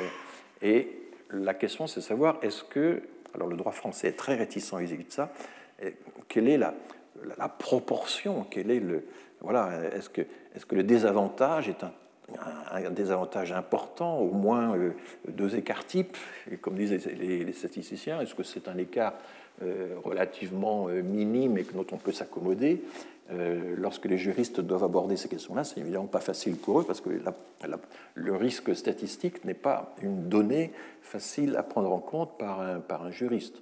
et la question, c'est de savoir est-ce que, alors le droit français est très réticent vis-à-vis de ça, quelle est la, proportion, quel est le, voilà, est-ce que, est que le désavantage est un désavantage important, au moins euh, deux écarts types? Comme disent les, statisticiens, est-ce que c'est un écart euh, relativement euh, minime et dont on peut s'accommoder? Lorsque les juristes doivent aborder ces questions-là, c'est évidemment pas facile pour eux parce que le risque statistique n'est pas une donnée facile à prendre en compte par un, juriste.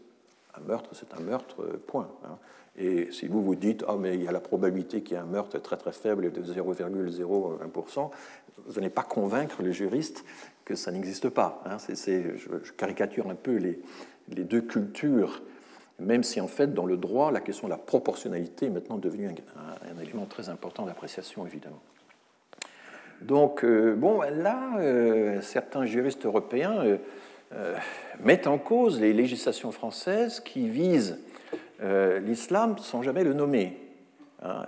Un meurtre, c'est un meurtre, point. Hein. Et si vous vous dites, ah, mais il y a la probabilité qu'il y ait un meurtre très très faible de 0,01%, vous n'allez pas convaincre le juriste que ça n'existe pas. Hein. je, caricature un peu les, les, deux cultures, même si en fait, dans le droit, la question de la proportionnalité est maintenant devenue un, élément très important d'appréciation, évidemment. Donc, euh, bon, là, euh, certains juristes européens euh, mettent en cause les législations françaises qui visent l'islam sans jamais le nommer. Hein.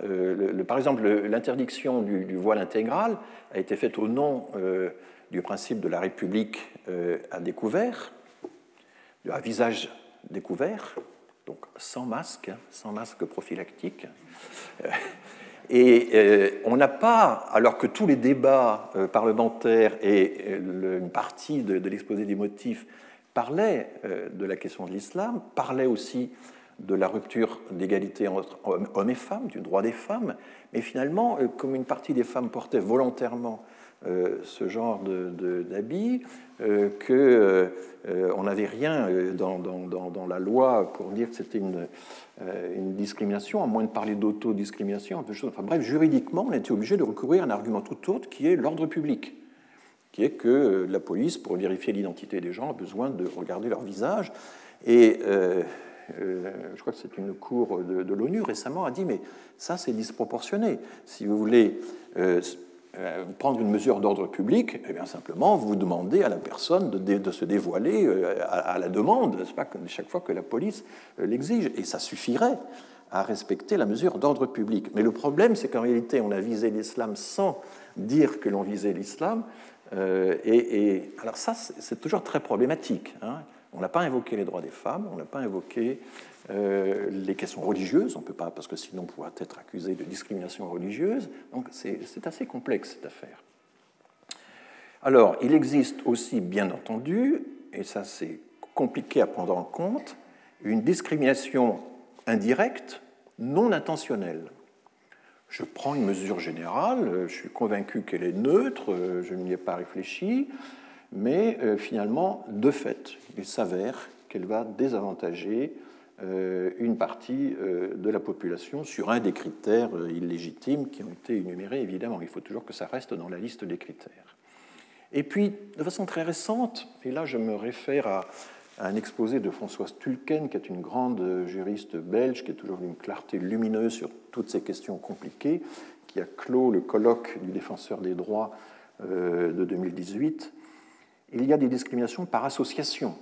Par exemple, l'interdiction du, voile intégral a été faite au nom du principe de la République à découvert, à visage découvert, donc sans masque, sans masque prophylactique. Et on n'a pas, alors que tous les débats parlementaires et une partie de, de l'exposé des motifs parlaient de la question de l'islam, parlaient aussi de la rupture d'égalité entre hommes et femmes, du droit des femmes, mais finalement, euh, comme une partie des femmes portaient volontairement euh, ce genre d'habits, euh, qu'on n'avait rien dans, la loi pour dire que c'était une, une, discrimination, à moins de parler d'autodiscrimination, de. Enfin bref, juridiquement, on était obligé de recourir à un argument tout autre qui est l'ordre public, qui est que la police, pour vérifier l'identité des gens, a besoin de regarder leur visage. Et euh, je crois que c'est une cour de, l'ONU récemment, a dit mais ça c'est disproportionné. Si vous voulez euh, euh, prendre une mesure d'ordre public, eh bien simplement vous demandez à la personne de, se dévoiler à, la demande, c'est pas chaque fois que la police l'exige, et ça suffirait à respecter la mesure d'ordre public. Mais le problème, c'est qu'en réalité, on a visé l'islam sans dire que l'on visait l'islam. et, alors ça, c'est toujours très problématique. Hein. On n'a pas invoqué les droits des femmes, on n'a pas invoqué euh, les questions religieuses, on ne peut pas, parce que sinon on pourrait être accusé de discrimination religieuse. Donc c'est assez complexe cette affaire. Alors, il existe aussi, bien entendu, et ça c'est compliqué à prendre en compte, une discrimination indirecte, non intentionnelle. Je prends une mesure générale, je suis convaincu qu'elle est neutre, je n'y ai pas réfléchi, mais euh, finalement, de fait, il s'avère qu'elle va désavantager euh, une partie euh, de la population sur un des critères illégitimes qui ont été énumérés, évidemment. Il faut toujours que ça reste dans la liste des critères. Et puis, de façon très récente, et là je me réfère à, un exposé de Françoise Tulken, qui est une grande juriste belge, qui est toujours d'une clarté lumineuse sur toutes ces questions compliquées, qui a clos le colloque du défenseur des droits de 2018 il y a des discriminations par association,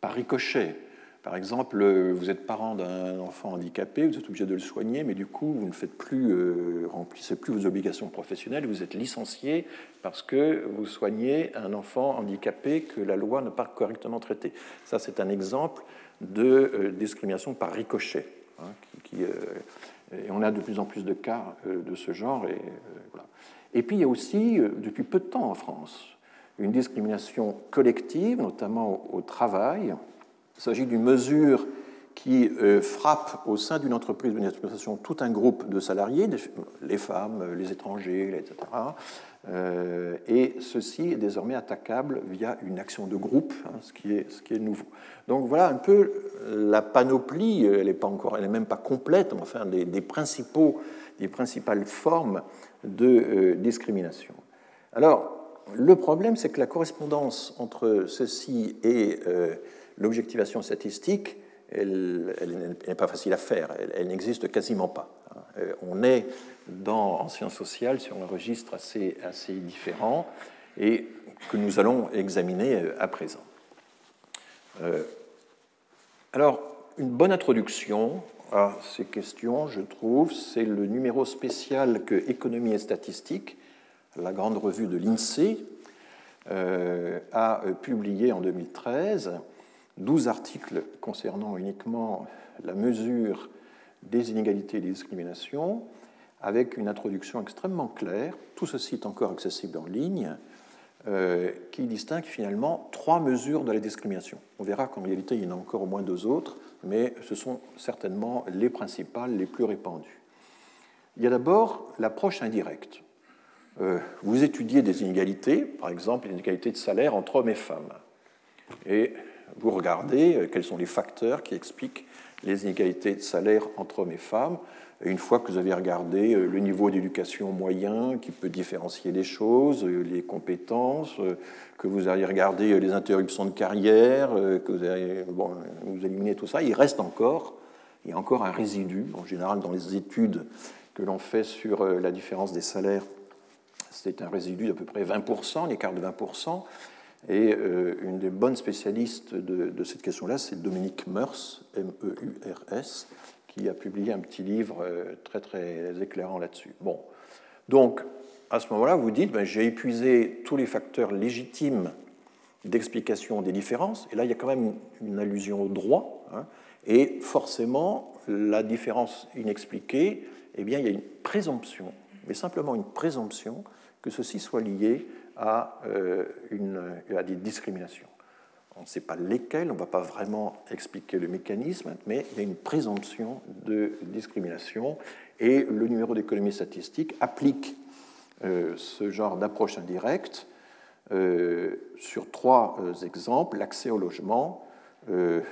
par ricochet. Par exemple, vous êtes parent d'un enfant handicapé, vous êtes obligé de le soigner, mais du coup, vous ne faites plus, euh, remplissez plus vos obligations professionnelles, vous êtes licencié parce que vous soignez un enfant handicapé que la loi n'a pas correctement traité. Ça, c'est un exemple de euh, discrimination par ricochet. Hein, euh, et on a de plus en plus de cas de ce genre. Et puis, il y a aussi, depuis peu de temps en France, une discrimination collective, notamment au travail. Il s'agit d'une mesure qui euh, frappe au sein d'une entreprise d'une exploitation tout un groupe de salariés, les femmes, les étrangers, etc. Euh, et ceci est désormais attaquable via une action de groupe, hein, ce, qui est, est nouveau. Donc voilà un peu la panoplie, elle n'est pas encore, elle n'est même pas complète, mais enfin des, principaux, des principales formes de euh, discrimination. Alors, le problème, c'est que la correspondance entre ceci et euh, l'objectivation statistique, elle, n'est pas facile à faire, elle, n'existe quasiment pas. Hein. Euh, on est dans, en sciences sociales sur un registre assez, différent et que nous allons examiner euh, à présent. alors, une bonne introduction à ces questions, je trouve, c'est le numéro spécial que Économie et Statistique la grande revue de l'INSEE, euh, a euh, publié en 2013 12 articles concernant uniquement la mesure des inégalités et des discriminations, avec une introduction extrêmement claire. Tout ceci est encore accessible en ligne, euh, qui distingue finalement trois mesures de la discrimination. On verra qu'en réalité, il y en a encore au moins deux autres, mais ce sont certainement les principales, les plus répandues. Il y a d'abord l'approche indirecte. Euh, vous étudiez des inégalités, par exemple les inégalités de salaire entre hommes et femmes, et vous regardez euh, quels sont les facteurs qui expliquent les inégalités de salaire entre hommes et femmes. Une fois que vous avez regardé euh, le niveau d'éducation moyen qui peut différencier les choses, les compétences, que vous avez regardé les interruptions de carrière, que vous, avez, vous éliminez tout ça, il reste encore, il y a encore un résidu, en général dans les études que l'on fait sur la différence des salaires c'est un résidu d'à peu près 20%, l'écart de 20%. Et euh, une des bonnes spécialistes de, cette question-là, c'est Dominique Meurs, M-E-U-R-S, qui a publié un petit livre euh, très très éclairant là-dessus. Bon, donc à ce moment-là, vous dites, ben, j'ai épuisé tous les facteurs légitimes d'explication des différences, et là il y a quand même une allusion au droit, hein. et forcément la différence inexpliquée, eh bien il y a une présomption, mais simplement une présomption que ceci soit lié à, euh, une, à des discriminations. On ne sait pas lesquelles, on ne va pas vraiment expliquer le mécanisme, mais il y a une présomption de discrimination et le numéro d'économie statistique applique euh, ce genre d'approche indirecte euh, sur trois exemples l'accès au logement, le,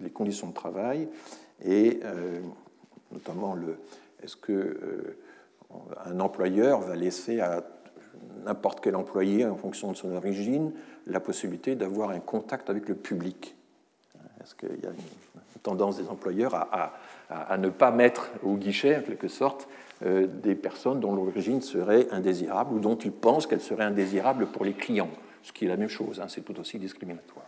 les conditions de travail et notamment le est-ce que un employeur va laisser à n'importe quel employé, en fonction de son origine, la possibilité d'avoir un contact avec le public. Est-ce qu'il y a une tendance des employeurs à, ne pas mettre au guichet, en quelque sorte, euh, des personnes dont l'origine serait indésirable ou dont ils pensent qu'elle serait indésirable pour les clients, ce qui est la même chose, hein, c'est tout aussi discriminatoire.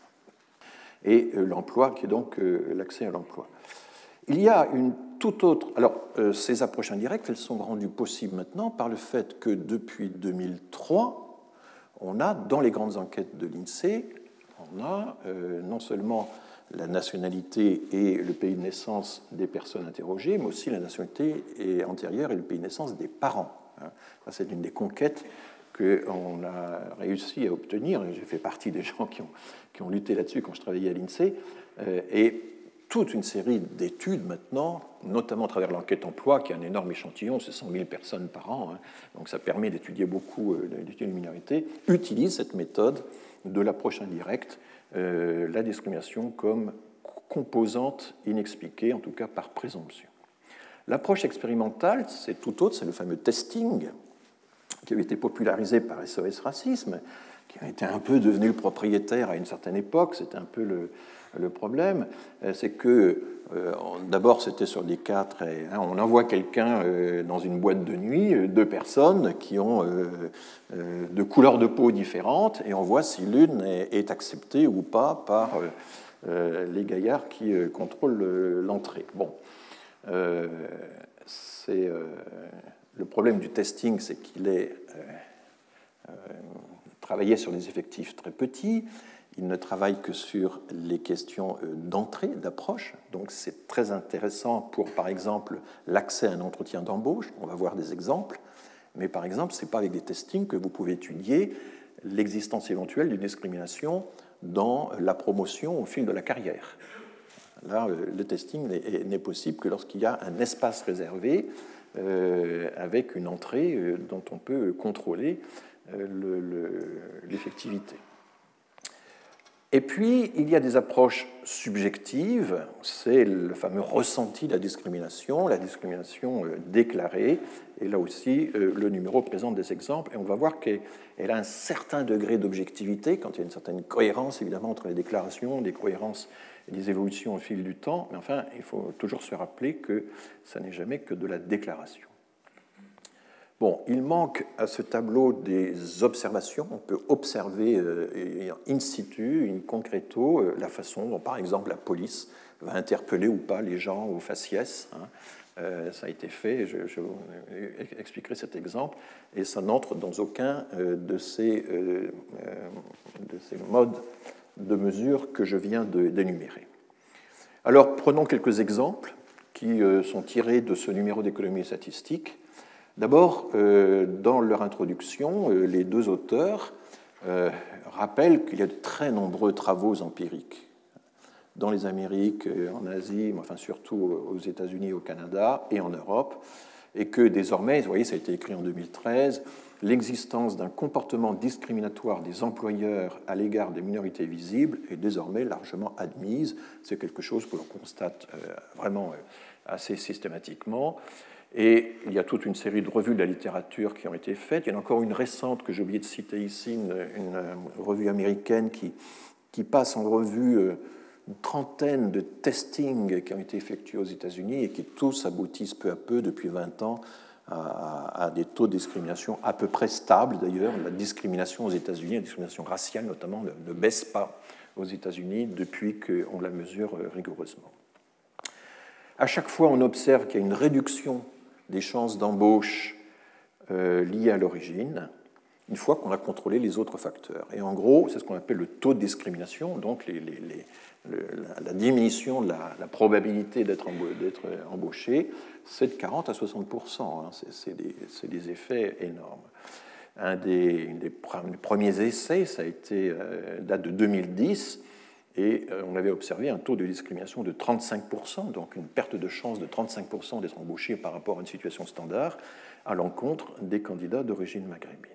Et euh, l'emploi, qui est donc euh, l'accès à l'emploi. Il y a une toute autre. Alors, euh, ces approches indirectes, elles sont rendues possibles maintenant par le fait que depuis 2003, on a, dans les grandes enquêtes de l'INSEE, on a euh, non seulement la nationalité et le pays de naissance des personnes interrogées, mais aussi la nationalité antérieure et le pays de naissance des parents. Hein. C'est une des conquêtes qu'on a réussi à obtenir. J'ai fait partie des gens qui ont, qui ont lutté là-dessus quand je travaillais à l'INSEE. Euh, et toute une série d'études maintenant, notamment à travers l'enquête emploi, qui est un énorme échantillon, c'est 100 000 personnes par an, hein. donc ça permet d'étudier beaucoup euh, d'études de minorité, utilisent cette méthode de l'approche indirecte, euh, la discrimination comme composante inexpliquée, en tout cas par présomption. L'approche expérimentale, c'est tout autre, c'est le fameux testing, qui avait été popularisé par SOS Racisme, qui a été un peu devenu le propriétaire à une certaine époque, c'était un peu le, le problème, euh, c'est que euh, d'abord c'était sur des très... Hein, on envoie quelqu'un euh, dans une boîte de nuit, deux personnes qui ont de couleurs de peau différentes, et on voit si l'une est acceptée ou pas par les gaillards qui contrôlent l'entrée. Bon, c'est le problème du testing, c'est qu'il est, travaillé sur des effectifs très petits. Il ne travaille que sur les questions euh, d'entrée, d'approche. Donc c'est très intéressant pour, par exemple, l'accès à un entretien d'embauche. On va voir des exemples. Mais par exemple, ce n'est pas avec des testings que vous pouvez étudier l'existence éventuelle d'une discrimination dans la promotion au fil de la carrière. Là, le testing n'est possible que lorsqu'il y a un espace réservé avec une entrée dont on peut contrôler l'effectivité. Et puis, il y a des approches subjectives, c'est le fameux ressenti de la discrimination, la discrimination euh, déclarée. Et là aussi, euh, le numéro présente des exemples, et on va voir qu'elle a un certain degré d'objectivité, quand il y a une certaine cohérence, évidemment, entre les déclarations, des cohérences et des évolutions au fil du temps. Mais enfin, il faut toujours se rappeler que ça n'est jamais que de la déclaration. Bon, il manque à ce tableau des observations. On peut observer euh, in situ, in concreto, euh, la façon dont, par exemple, la police va interpeller ou pas les gens au faciès. Hein. Euh, ça a été fait, je, je, vous expliquerai cet exemple, et ça n'entre dans aucun de ces, de ces modes de mesure que je viens d'énumérer. Alors, prenons quelques exemples qui sont tirés de ce numéro d'économie statistique. D'abord, euh, dans leur introduction, euh, les deux auteurs euh, rappellent qu'il y a de très nombreux travaux empiriques dans les Amériques, en Asie, mais enfin surtout aux États-Unis, au Canada et en Europe, et que désormais, vous voyez, ça a été écrit en 2013, l'existence d'un comportement discriminatoire des employeurs à l'égard des minorités visibles est désormais largement admise. C'est quelque chose que l'on constate vraiment assez systématiquement. Et il y a toute une série de revues de la littérature qui ont été faites. Il y en a encore une récente que j'ai oublié de citer ici, une, euh, revue américaine qui, qui, passe en revue euh, une trentaine de testings qui ont été effectués aux États-Unis et qui tous aboutissent peu à peu depuis 20 ans à, des taux de discrimination à peu près stables d'ailleurs. La discrimination aux États-Unis, la discrimination raciale notamment, ne, ne baisse pas aux États-Unis depuis qu'on la mesure euh, rigoureusement. À chaque fois, on observe qu'il y a une réduction des chances d'embauche euh, liées à l'origine, une fois qu'on a contrôlé les autres facteurs. Et en gros, c'est ce qu'on appelle le taux de discrimination, donc la, diminution de la, probabilité d'être embauché, c'est de 40 à 60 hein. C'est des, des, effets énormes. Un des, premiers essais, ça a été euh, date de 2010, et euh, on avait observé un taux de discrimination de 35%, donc une perte de chance de 35% d'être embauché par rapport à une situation standard à l'encontre des candidats d'origine maghrébine.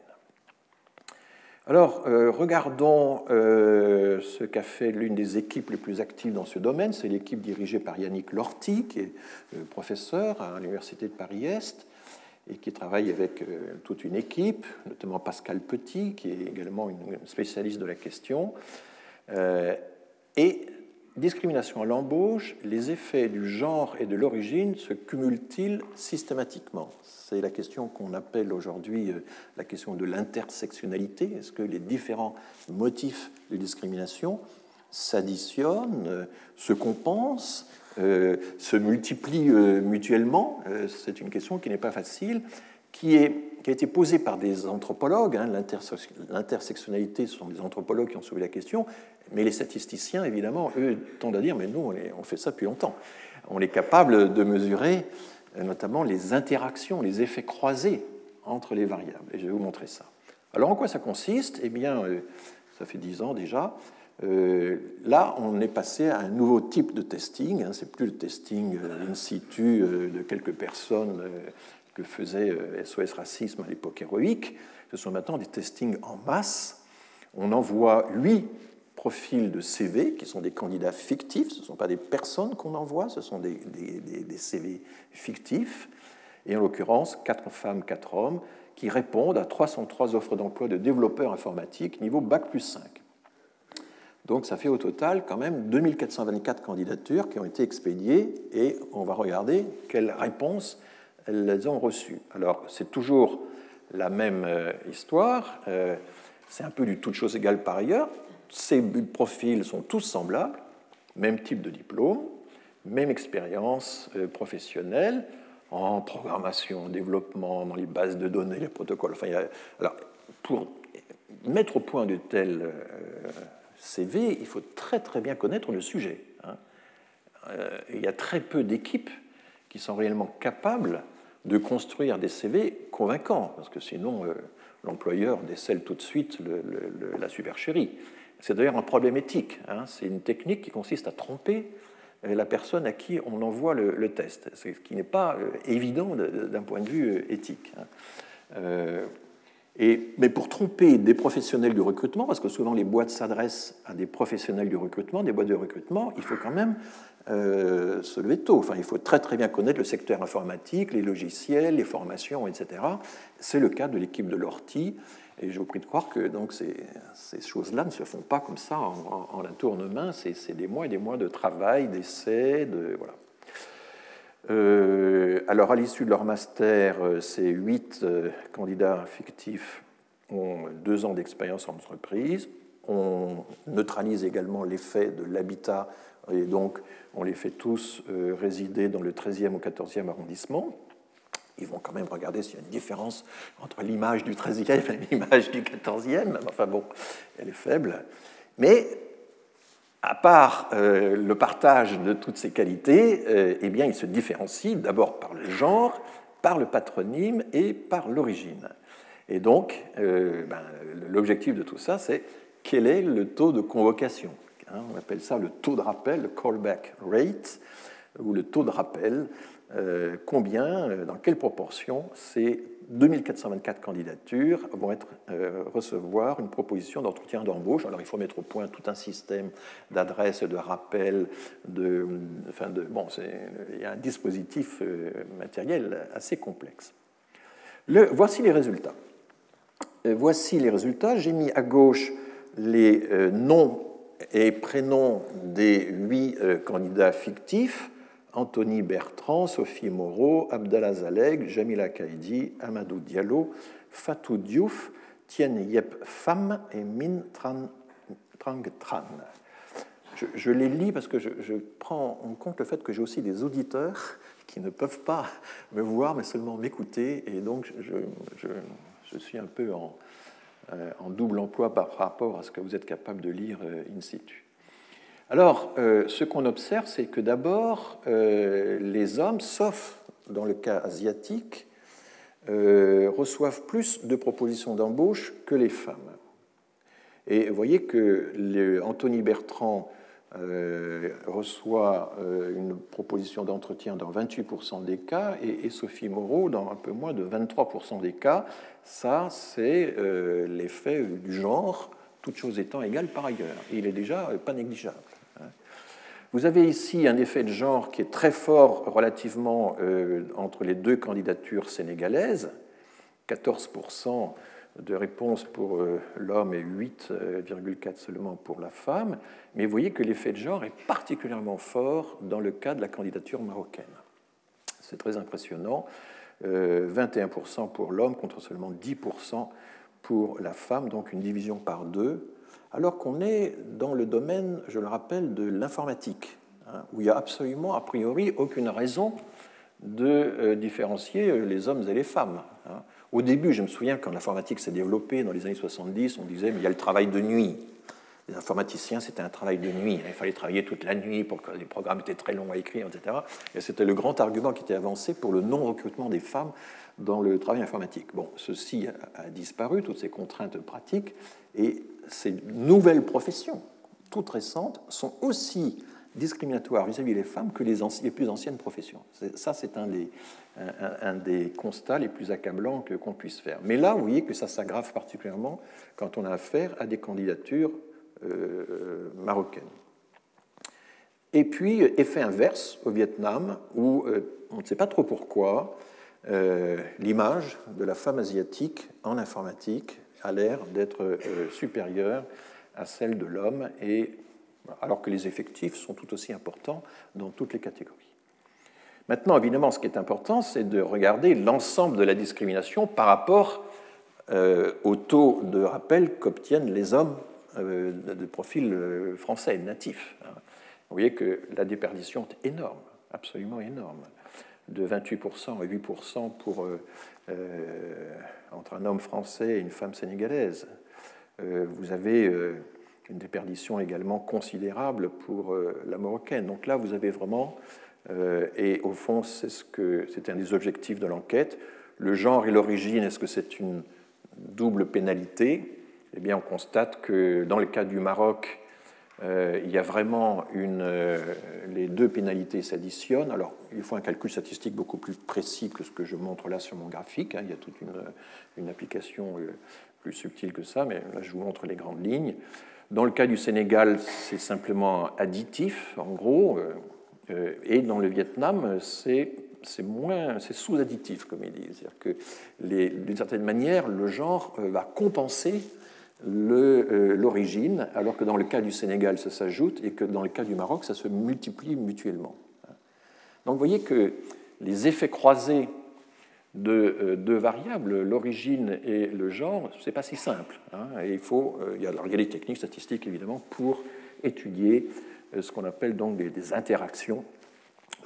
Alors, euh, regardons euh, ce qu'a fait l'une des équipes les plus actives dans ce domaine. C'est l'équipe dirigée par Yannick Lorty, qui est professeur à l'Université de Paris-Est et qui travaille avec toute une équipe, notamment Pascal Petit, qui est également une spécialiste de la question. Et discrimination à l'embauche, les effets du genre et de l'origine se cumulent-ils systématiquement? C'est la question qu'on appelle aujourd'hui euh, la question de l'intersectionnalité. Est-ce que les différents motifs de discrimination s'additionnent, euh, se compensent, euh, se multiplient mutuellement? C'est une question qui n'est pas facile, qui est qui a été posée par des anthropologues. Hein, L'intersectionnalité, ce sont des anthropologues qui ont soulevé la question, mais les statisticiens, évidemment, eux, tendent à dire, mais nous, on fait ça depuis longtemps. On est capable de mesurer euh, notamment les interactions, les effets croisés entre les variables. Et je vais vous montrer ça. Alors, en quoi ça consiste? Eh bien, euh, ça fait dix ans déjà. Euh, là, on est passé à un nouveau type de testing. Hein. C'est plus le testing in situ de quelques personnes faisait SOS Racisme à l'époque héroïque. Ce sont maintenant des testings en masse. On envoie huit profils de CV qui sont des candidats fictifs. Ce ne sont pas des personnes qu'on envoie, ce sont des, des, CV fictifs. Et en l'occurrence, quatre femmes, quatre hommes qui répondent à 303 offres d'emploi de développeurs informatiques niveau Bac plus 5. Donc ça fait au total quand même 2424 candidatures qui ont été expédiées et on va regarder quelles réponses elles ont reçues. Alors c'est toujours la même euh, histoire, euh, c'est un peu du toute chose égale par ailleurs, ces profils sont tous semblables, même type de diplôme, même expérience euh, professionnelle en programmation, en développement, dans les bases de données, les protocoles. Enfin, alors, pour mettre au point de tels CV, il faut très très bien connaître le sujet. Hein. Il y a très peu d'équipes qui sont réellement capables de construire des CV convaincants, parce que sinon l'employeur décèle tout de suite la supercherie. C'est d'ailleurs un problème éthique. Hein. C'est une technique qui consiste à tromper la personne à qui on envoie le, test, ce qui n'est pas évident d'un point de vue éthique. Hein. Mais pour tromper des professionnels du recrutement, parce que souvent les boîtes s'adressent à des professionnels du recrutement, des boîtes de recrutement, il faut quand même euh, se lever tôt. Enfin, il faut très très bien connaître le secteur informatique, les logiciels, les formations, etc. C'est le cas de l'équipe de l'ORTI. Et je vous prie de croire que donc, ces, choses-là ne se font pas comme ça en, en, la tourne-main. C'est des mois et des mois de travail, d'essais, de voilà. Euh, alors, à l'issue de leur master, euh, ces huit candidats fictifs ont deux ans d'expérience en entreprise. On neutralise également l'effet de l'habitat et donc on les fait tous euh, résider dans le 13e ou 14e arrondissement. Ils vont quand même regarder s'il y a une différence entre l'image du 13e et l'image du 14e. Enfin bon, elle est faible. Mais à part euh, le partage de toutes ces qualités, euh, eh bien, ils se différencient d'abord par le genre, par le patronyme et par l'origine. Et donc, ben, l'objectif de tout ça, c'est quel est le taux de convocation? Hein, on appelle ça le taux de rappel, le callback rate, ou le taux de rappel. Euh, combien, euh, dans quelle proportion ces 2424 candidatures vont être, euh, recevoir une proposition d'entretien d'embauche? Alors il faut mettre au point tout un système d'adresse, de rappel, de, enfin de, bon, il y a un dispositif matériel assez complexe. Le, voici les résultats. voici les résultats. J'ai mis à gauche les noms et prénoms des huit euh, candidats fictifs Anthony Bertrand, Sophie Moreau, Abdallah Zaleg, Jamila Kaidi, Amadou Diallo, Fatou Diouf, Tien Yep Pham et Min Tran, Trang Tran. Je, les lis parce que je, prends en compte le fait que j'ai aussi des auditeurs qui ne peuvent pas me voir mais seulement m'écouter et donc je suis un peu en, en double emploi par rapport à ce que vous êtes capable de lire euh, in situ. Alors, euh, ce qu'on observe, c'est que d'abord, les hommes, sauf dans le cas asiatique, reçoivent plus de propositions d'embauche que les femmes. Et vous voyez que Anthony Bertrand euh, reçoit euh, une proposition d'entretien dans 28% des cas et, Sophie Moreau dans un peu moins de 23% des cas. Ça, c'est euh, l'effet du genre, toutes choses étant égales par ailleurs. Il est déjà pas négligeable. Hein. Vous avez ici un effet de genre qui est très fort relativement entre les deux candidatures sénégalaises. 14% de réponses pour euh, l'homme et 8,4% seulement pour la femme. Mais vous voyez que l'effet de genre est particulièrement fort dans le cas de la candidature marocaine. C'est très impressionnant. 21% euh, pour l'homme contre seulement 10% pour la femme, donc une division par deux, alors qu'on est dans le domaine, je le rappelle, de l'informatique, hein, où il n'y a absolument, a priori, aucune raison de euh, différencier les hommes et les femmes. Hein. Au début, je me souviens, quand l'informatique s'est développée dans les années 70, on disait, mais il y a le travail de nuit. Les informaticiens, c'était un travail de nuit. Il fallait travailler toute la nuit pour que les programmes étaient très longs à écrire, etc. Et c'était le grand argument qui était avancé pour le non-recrutement des femmes dans le travail informatique. Bon, ceci a disparu, toutes ces contraintes pratiques, et ces nouvelles professions, toutes récentes, sont aussi discriminatoires vis-à-vis des femmes que les, les plus anciennes professions. Ça, c'est un des, un, des constats les plus accablants qu'on puisse faire. Mais là, vous voyez que ça s'aggrave particulièrement quand on a affaire à des candidatures euh, marocaines. Et puis, effet inverse au Vietnam, où euh, on ne sait pas trop pourquoi, euh, l'image de la femme asiatique en informatique a l'air d'être supérieure à celle de l'homme, et, alors que les effectifs sont tout aussi importants dans toutes les catégories. Maintenant, évidemment, ce qui est important, c'est de regarder l'ensemble de la discrimination par rapport euh, au taux de rappel qu'obtiennent les hommes euh, de profil euh, français, natif. Vous voyez que la déperdition est énorme, absolument énorme, de 28% à 8% pour, entre un homme français et une femme sénégalaise. vous avez une déperdition également considérable pour la marocaine. Donc là, vous avez vraiment euh, et au fond, c'est ce que c'était un des objectifs de l'enquête. Le genre et l'origine, est-ce que c'est une double pénalité? Eh bien, on constate que dans le cas du Maroc, il y a vraiment une, les deux pénalités s'additionnent. Alors, il faut un calcul statistique beaucoup plus précis que ce que je montre là sur mon graphique. Hein. Il y a toute une, application plus subtile que ça, mais là, je vous montre les grandes lignes. Dans le cas du Sénégal, c'est simplement additif, en gros, et dans le Vietnam, c'est moins, c'est sous-additif, comme ils disent. C'est-à-dire que, d'une certaine manière, le genre euh, va compenser euh, l'origine, alors que dans le cas du Sénégal, ça s'ajoute, et que dans le cas du Maroc, ça se multiplie mutuellement. Donc vous voyez que les effets croisés de euh, deux variables, l'origine et le genre, c'est pas si simple. Hein. et il faut, il y, a, alors, il y a des techniques statistiques évidemment pour étudier ce qu'on appelle donc des interactions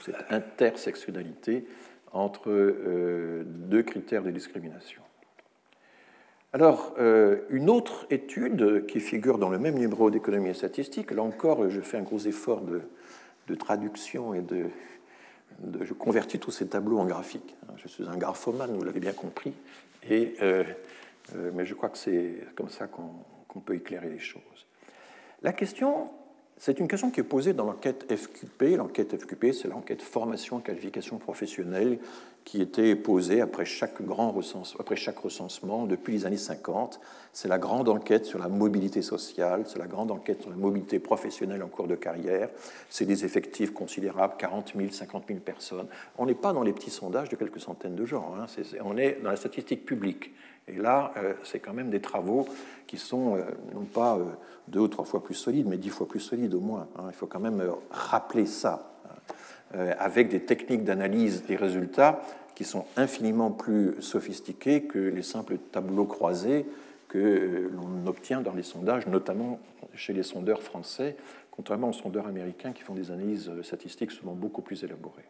cette intersectionnalité entre euh, deux critères de discrimination. Alors, euh, une autre étude qui figure dans le même numéro d'économie et statistique, là encore, je fais un gros effort de, traduction et de, Je convertis tous ces tableaux en graphiques. Je suis un graphomane, vous l'avez bien compris, et, euh, mais je crois que c'est comme ça qu'on peut éclairer les choses. La question c'est une question qui est posée dans l'enquête FQP. L'enquête FQP, c'est l'enquête formation qualification professionnelle qui était posée après chaque, grand recensement depuis les années 50. C'est la grande enquête sur la mobilité sociale, c'est la grande enquête sur la mobilité professionnelle en cours de carrière. C'est des effectifs considérables, 40 000, 50 000 personnes. On n'est pas dans les petits sondages de quelques centaines de gens, hein. on est dans la statistique publique. Et là, euh, c'est quand même des travaux qui sont euh, non pas euh, deux ou trois fois plus solides, mais dix fois plus solides au moins. Hein. Il faut quand même rappeler ça, hein, avec des techniques d'analyse des résultats qui sont infiniment plus sophistiquées que les simples tableaux croisés que l'on obtient dans les sondages, notamment chez les sondeurs français, contrairement aux sondeurs américains qui font des analyses statistiques souvent beaucoup plus élaborées.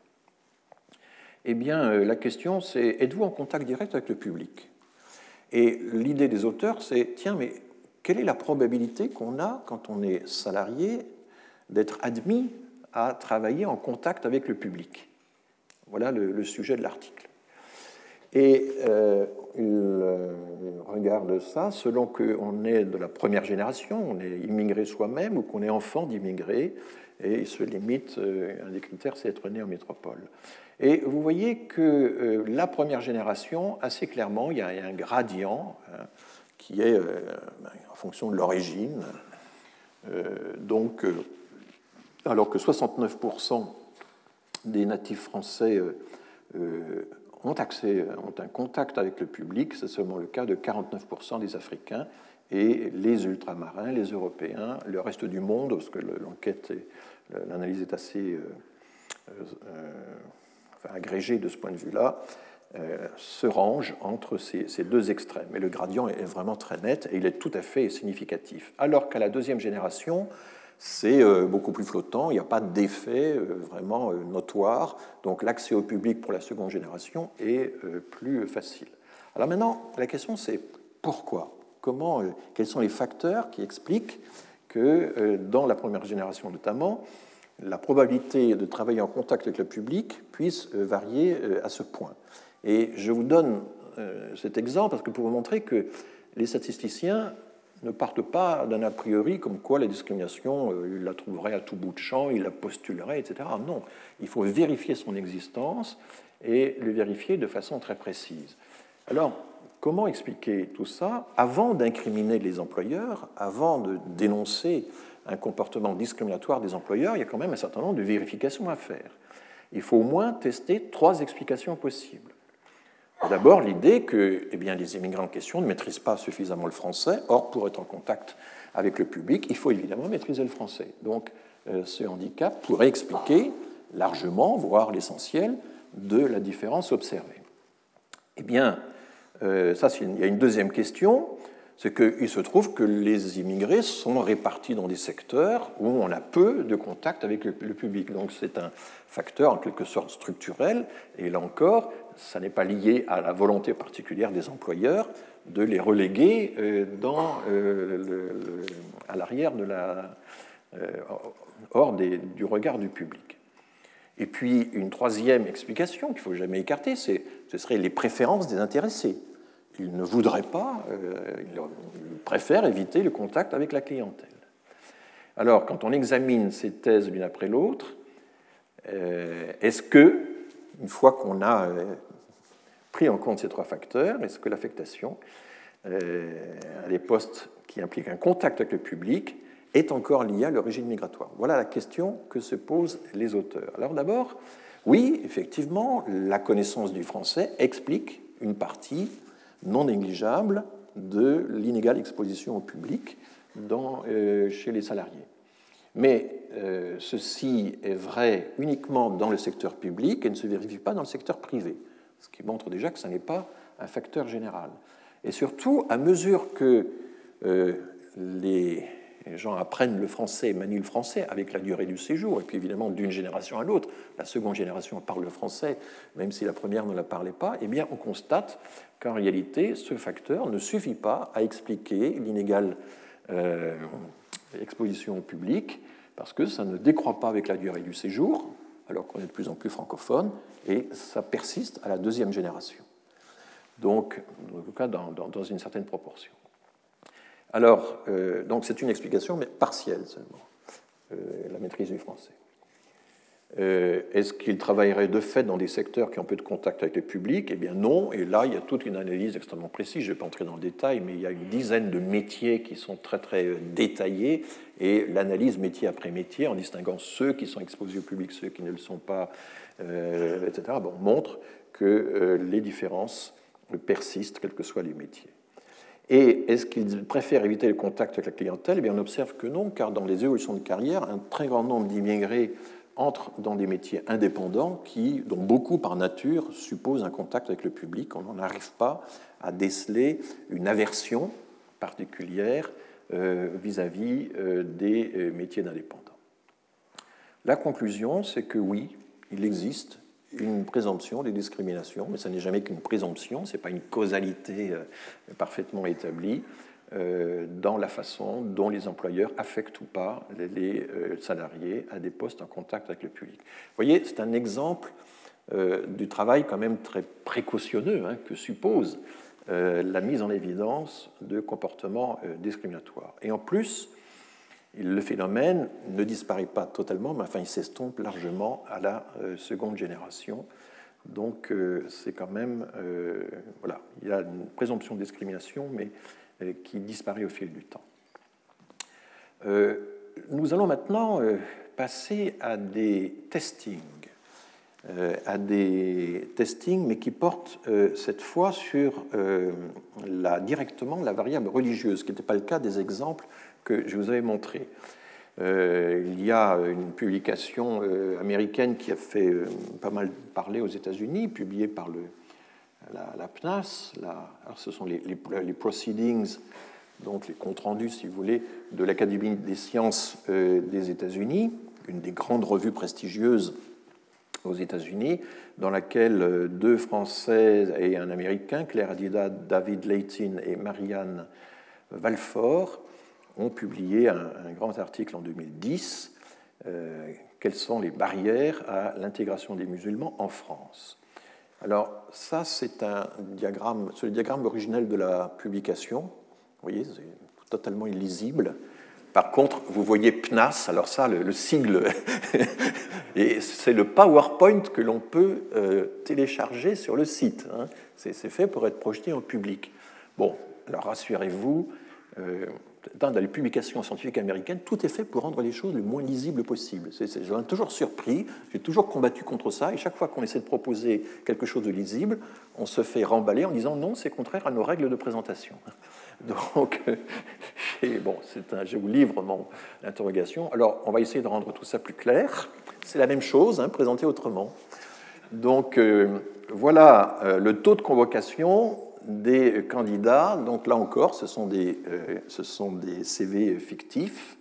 Eh bien, la question, c'est êtes-vous en contact direct avec le public? Et l'idée des auteurs, c'est, tiens, mais quelle est la probabilité qu'on a quand on est salarié d'être admis à travailler en contact avec le public? Voilà le, sujet de l'article. Et euh, il euh, regarde ça selon qu'on est de la première génération, on est immigré soi-même ou qu'on est enfant d'immigrés, et il se limite, euh, un des critères, c'est être né en métropole. Et vous voyez que euh, la première génération, assez clairement, il y a un gradient hein, qui est euh, ben, en fonction de l'origine. donc, alors que 69% des natifs français ont, ont un contact avec le public, c'est seulement le cas de 49% des Africains et les ultramarins, les Européens, le reste du monde, parce que l'enquête, l'analyse est assez euh, euh, agrégée de ce point de vue-là, euh, se range entre ces, deux extrêmes. Et le gradient est vraiment très net et il est tout à fait significatif. Alors qu'à la deuxième génération, c'est beaucoup plus flottant, il n'y a pas d'effet vraiment notoire, donc l'accès au public pour la seconde génération est plus facile. Alors maintenant, la question c'est pourquoi? Comment, euh, quels sont les facteurs qui expliquent que euh, dans la première génération notamment, la probabilité de travailler en contact avec le public puisse euh, varier à ce point. Et je vous donne cet exemple parce que pour vous montrer que les statisticiens ne partent pas d'un a priori comme quoi la discrimination, ils la trouveraient à tout bout de champ, ils la postuleraient, etc. Non, il faut vérifier son existence et le vérifier de façon très précise. Alors, Comment expliquer tout ça avant d'incriminer les employeurs, avant de dénoncer un comportement discriminatoire des employeurs Il y a quand même un certain nombre de vérifications à faire. Il faut au moins tester trois explications possibles. D'abord, l'idée que eh bien, les immigrants en question ne maîtrisent pas suffisamment le français. Or, pour être en contact avec le public, il faut évidemment maîtriser le français. Donc, euh, ce handicap pourrait expliquer largement, voire l'essentiel, de la différence observée. Eh bien, euh, ça, il y a une deuxième question, c'est qu'il se trouve que les immigrés sont répartis dans des secteurs où on a peu de contact avec le, public. Donc c'est un facteur en quelque sorte structurel, et là encore, ça n'est pas lié à la volonté particulière des employeurs de les reléguer euh, euh, à l'arrière de la, hors du regard du public. Et puis une troisième explication qu'il ne faut jamais écarter, ce serait les préférences des intéressés. Ils ne voudraient pas, euh, ils préfèrent éviter le contact avec la clientèle. Alors, quand on examine ces thèses l'une après l'autre, est-ce que, une fois qu'on a pris en compte ces trois facteurs, est-ce que l'affectation à des postes qui impliquent un contact avec le public est encore liée à l'origine migratoire? Voilà la question que se posent les auteurs. Alors d'abord, oui, effectivement, la connaissance du français explique une partie non négligeable de l'inégale exposition au public dans, euh, chez les salariés. Mais euh, ceci est vrai uniquement dans le secteur public et ne se vérifie pas dans le secteur privé, ce qui montre déjà que ce n'est pas un facteur général. Et surtout, à mesure que euh, les gens apprennent le français et manient le français avec la durée du séjour, et puis évidemment d'une génération à l'autre, la seconde génération parle le français, même si la première ne la parlait pas, eh bien on constate qu'en réalité, ce facteur ne suffit pas à expliquer l'inégale euh, exposition au public, parce que ça ne décroît pas avec la durée du séjour, alors qu'on est de plus en plus francophone, et ça persiste à la deuxième génération. Donc, en tout cas, dans une certaine proportion. Alors, euh, donc c'est une explication, mais partielle seulement, euh, la maîtrise du français. Euh, est-ce qu'il travaillerait de fait dans des secteurs qui ont peu de contact avec le public? Eh bien non, et là il y a toute une analyse extrêmement précise, je ne vais pas entrer dans le détail, mais il y a une dizaine de métiers qui sont très très détaillés, et l'analyse métier après métier, en distinguant ceux qui sont exposés au public, ceux qui ne le sont pas, etc., montre que les différences persistent, quels que soient les métiers. Et est-ce qu'ils préfèrent éviter le contact avec la clientèle? Eh bien, On observe que non, car dans les évolutions de carrière, un très grand nombre d'immigrés entrent dans des métiers indépendants dont beaucoup par nature supposent un contact avec le public. On n'en arrive pas à déceler une aversion particulière euh, vis-à-vis euh, des euh, métiers d'indépendants. La conclusion, c'est que oui, il existe une présomption des discriminations, mais ça n'est jamais qu'une présomption, ce n'est pas une causalité euh, parfaitement établie euh, dans la façon dont les employeurs affectent ou pas les euh, salariés à des postes en contact avec le public. Vous voyez, c'est un exemple du travail quand même très précautionneux hein, que suppose la mise en évidence de comportements discriminatoires. Et en plus, le phénomène ne disparaît pas totalement, mais enfin il s'estompe largement à la euh, seconde génération. Donc euh, c'est quand même, euh, voilà, il y a une présomption de discrimination, mais qui disparaît au fil du temps. nous allons maintenant passer à des testings, à des testings, mais qui portent cette fois sur la, directement la variable religieuse, ce qui n'était pas le cas des exemples que je vous avais montré. Euh, il y a une publication euh, américaine qui a fait euh, pas mal parler aux États-Unis, publiée par le, la, PNAS. alors ce sont les, les, proceedings, donc les comptes rendus, si vous voulez, de l'Académie des sciences des États-Unis, une des grandes revues prestigieuses aux États-Unis, dans laquelle deux Françaises et un Américain, Claire Adida, David Leighton et Marianne Valfort, ont publié un, grand article en 2010, euh, Quelles sont les barrières à l'intégration des musulmans en France Alors ça, c'est un diagramme, c'est le diagramme originel de la publication. Vous voyez, c'est totalement illisible. Par contre, vous voyez PNAS, alors ça, le, sigle, et c'est le PowerPoint que l'on peut euh, télécharger sur le site. Hein. C'est fait pour être projeté en public. Bon, alors rassurez-vous, euh, dans les publications scientifiques américaines, tout est fait pour rendre les choses le moins lisibles possible. J'en ai toujours surpris, j'ai toujours combattu contre ça, et chaque fois qu'on essaie de proposer quelque chose de lisible, on se fait remballer en disant non, c'est contraire à nos règles de présentation. Donc, bon, un, je vous livre mon interrogation. Alors, on va essayer de rendre tout ça plus clair. C'est la même chose, hein, présenté autrement. Donc, euh, voilà euh, le taux de convocation des candidats. Donc là encore, ce sont des, euh, ce sont des CV fictifs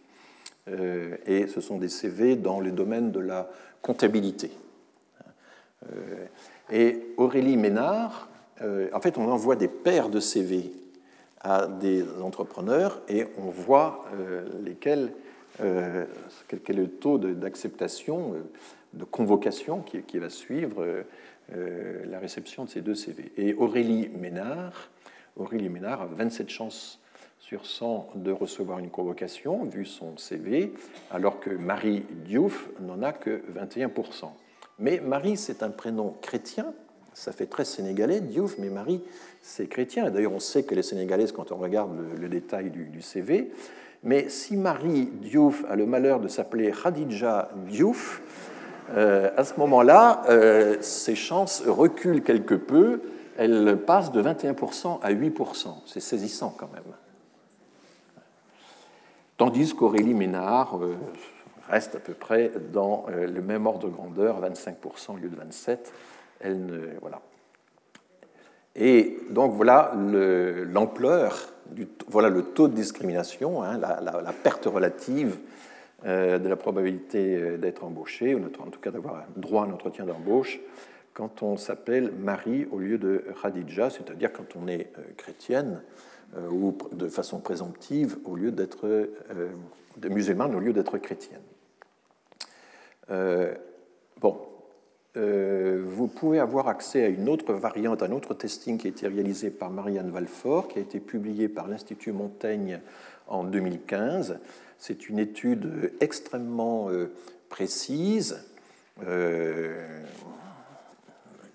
euh, et ce sont des CV dans le domaine de la comptabilité. Euh, et Aurélie Ménard, en fait, on envoie des paires de CV à des entrepreneurs et on voit lesquels, quel est le taux d'acceptation, de, convocation qui, va suivre la réception de ces deux CV. Et Aurélie Ménard, Aurélie Ménard a 27 chances sur 100 de recevoir une convocation, vu son CV, alors que Marie Diouf n'en a que 21%. Mais Marie, c'est un prénom chrétien, ça fait très sénégalais, Diouf, mais Marie, c'est chrétien. D'ailleurs, on sait que les sénégalaises, quand on regarde le, détail du, CV, mais si Marie Diouf a le malheur de s'appeler Khadija Diouf, euh, à ce moment-là, euh, ses chances reculent quelque peu. Elle passe de 21% à 8%. C'est saisissant quand même. Tandis qu'Aurélie Ménard euh, reste à peu près dans le même ordre de grandeur, 25% au lieu de 27%. Elle ne, voilà. Et donc voilà l'ampleur, voilà le taux de discrimination, hein, la, perte relative euh, de la probabilité euh, d'être embauché, ou en tout cas d'avoir droit à un entretien d'embauche, quand on s'appelle Marie au lieu de Khadija, c'est-à-dire quand on est euh, chrétienne ou de façon présomptive au lieu d'être musulmane au lieu d'être chrétienne. bon, vous pouvez avoir accès à une autre variante, un autre testing qui a été réalisé par Marianne Valfort, qui a été publié par l'Institut Montaigne en 2015, c'est une étude extrêmement euh, précise euh,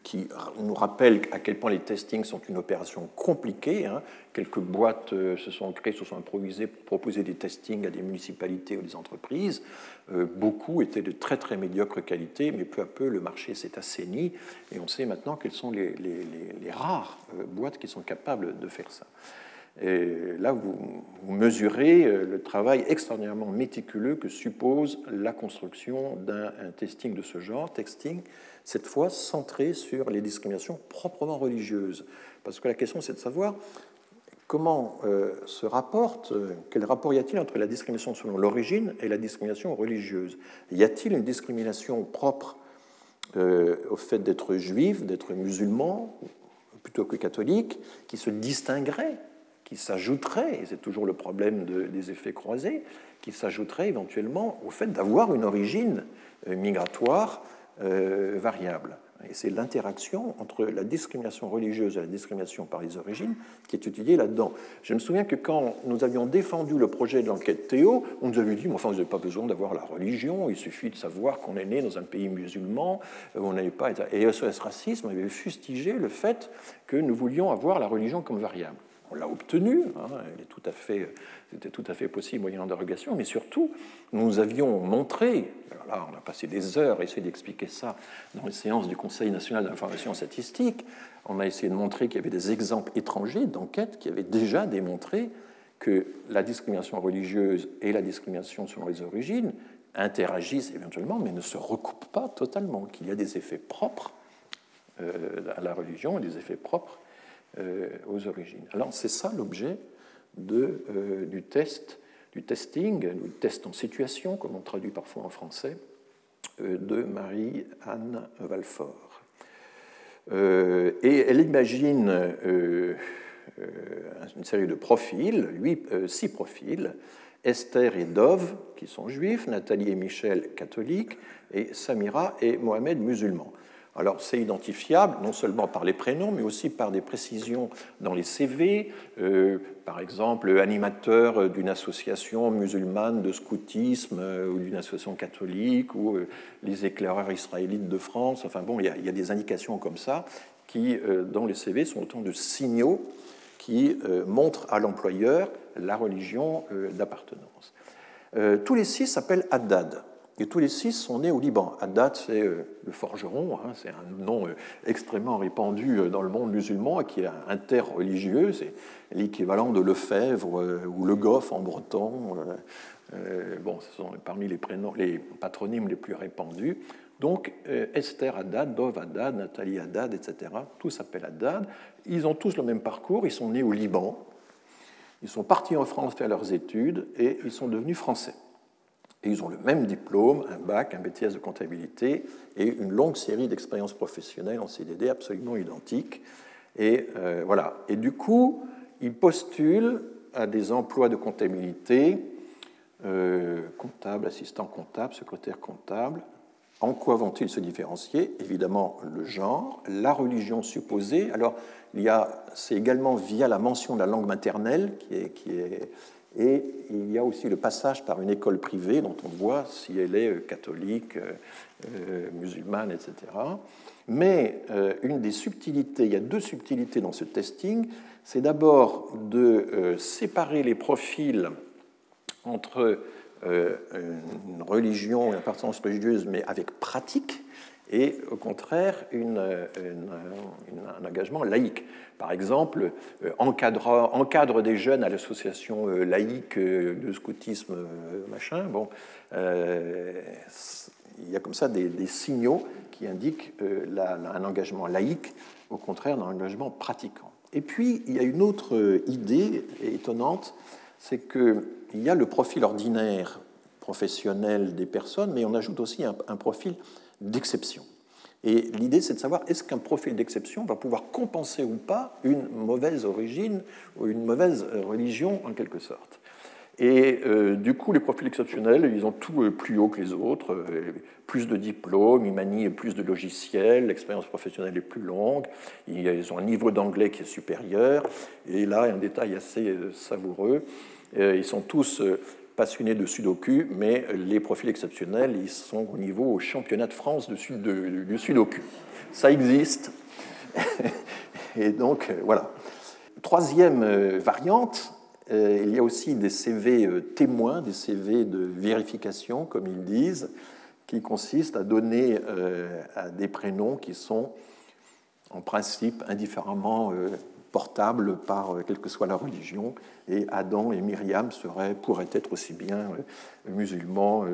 qui nous rappelle à quel point les testings sont une opération compliquée. Hein. Quelques boîtes euh, se sont créées, se sont improvisées pour proposer des testings à des municipalités ou des entreprises. beaucoup étaient de très très médiocre qualité, mais peu à peu le marché s'est assaini et on sait maintenant quelles sont les rares boîtes qui sont capables de faire ça. Et là, vous, mesurez euh, le travail extraordinairement méticuleux que suppose la construction d'un testing de ce genre, testing cette fois centré sur les discriminations proprement religieuses. Parce que la question, c'est de savoir comment euh, se rapporte, euh, quel rapport y a-t-il entre la discrimination selon l'origine et la discrimination religieuse? Y a-t-il une discrimination propre au fait d'être juif, d'être musulman, plutôt que catholique, qui se distinguerait qui s'ajouterait, et c'est toujours le problème des effets croisés, qui s'ajouterait éventuellement au fait d'avoir une origine euh, migratoire euh, variable. Et c'est l'interaction entre la discrimination religieuse et la discrimination par les origines qui est étudiée là-dedans. Je me souviens que quand nous avions défendu le projet de l'enquête Théo, on nous avait dit, mais enfin, vous n'avez pas besoin d'avoir la religion, il suffit de savoir qu'on est né dans un pays musulman, euh, on n'avait pas... Et SOS Racisme avait fustigé le fait que nous voulions avoir la religion comme variable. On l'a obtenu, hein, c'était tout à fait possible moyennant dérogation, mais surtout, nous avions montré, là on a passé des heures à essayer d'expliquer ça dans les séances du Conseil national d'information statistique, on a essayé de montrer qu'il y avait des exemples étrangers d'enquêtes qui avaient déjà démontré que la discrimination religieuse et la discrimination selon les origines interagissent éventuellement, mais ne se recoupent pas totalement, qu'il y a des effets propres euh, à la religion et des effets propres aux origines. Alors c'est ça l'objet euh, du test, du testing, du test en situation, comme on traduit parfois en français, euh, de Marie-Anne Valfort. et elle imagine une série de profils, six profils, Esther et Dove, qui sont juifs, Nathalie et Michel, catholiques, et Samira et Mohamed, musulmans. Alors c'est identifiable non seulement par les prénoms, mais aussi par des précisions dans les CV, euh, par exemple animateur d'une association musulmane de scoutisme euh, ou d'une association catholique ou euh, les éclaireurs israélites de France. Enfin bon, il y, a, des indications comme ça qui, dans les CV, sont autant de signaux qui montrent à l'employeur la religion d'appartenance. tous les six s'appellent Haddad. Et tous les six sont nés au Liban. Haddad, c'est euh, le forgeron, hein, c'est un nom euh, extrêmement répandu euh, dans le monde musulman qui est interreligieux, c'est l'équivalent de Lefebvre ou Le Goff en breton. Bon, ce sont parmi les, prénoms, les patronymes les plus répandus. Donc Esther Haddad, Dov Haddad, Nathalie Haddad, etc., tous s'appellent Haddad. Ils ont tous le même parcours, ils sont nés au Liban, ils sont partis en France faire leurs études et ils sont devenus français. Et ils ont le même diplôme, un bac, un BTS de comptabilité et une longue série d'expériences professionnelles en CDD absolument identiques. Et euh, voilà. Et du coup, ils postulent à des emplois de comptabilité, euh, comptable, assistant comptable, secrétaire comptable, En quoi vont-ils se différencier? Évidemment, le genre, la religion supposée. Alors, c'est également via la mention de la langue maternelle qui est, et il y a aussi le passage par une école privée dont on voit si elle est catholique, euh, musulmane, etc. Mais euh, une des subtilités, il y a deux subtilités dans ce testing, c'est d'abord de euh, séparer les profils entre euh, une religion, une appartenance religieuse, mais avec pratique, et au contraire un engagement laïque. Par exemple, encadre, encadre des jeunes à l'association laïque de scoutisme, machin. Bon, il y a comme ça des, des signaux qui indiquent un engagement laïque, au contraire d'un engagement pratiquant. Et puis, il y a une autre idée étonnante, c'est qu'il y a le profil ordinaire professionnel des personnes, mais on ajoute aussi un, profil d'exception. Et l'idée, c'est de savoir est-ce qu'un profil d'exception va pouvoir compenser ou pas une mauvaise origine ou une mauvaise religion, en quelque sorte. Et euh, du coup, les profils exceptionnels, ils ont tout euh, plus haut que les autres, euh, plus de diplômes, ils manient plus de logiciels, l'expérience professionnelle est plus longue, ils ont un niveau d'anglais qui est supérieur. Et là, un détail assez savoureux, ils sont tous passionnés de sudoku, mais les profils exceptionnels, ils sont au niveau au championnat de France de, de, sudoku. Ça existe. Et donc, voilà. Troisième variante, euh, il y a aussi des CV euh, témoins, des CV de vérification, comme ils disent, qui consistent à donner euh, à des prénoms qui sont en principe indifféremment portables par quelle que soit la religion. Et Adam et Myriam seraient, pourraient être aussi bien musulmans,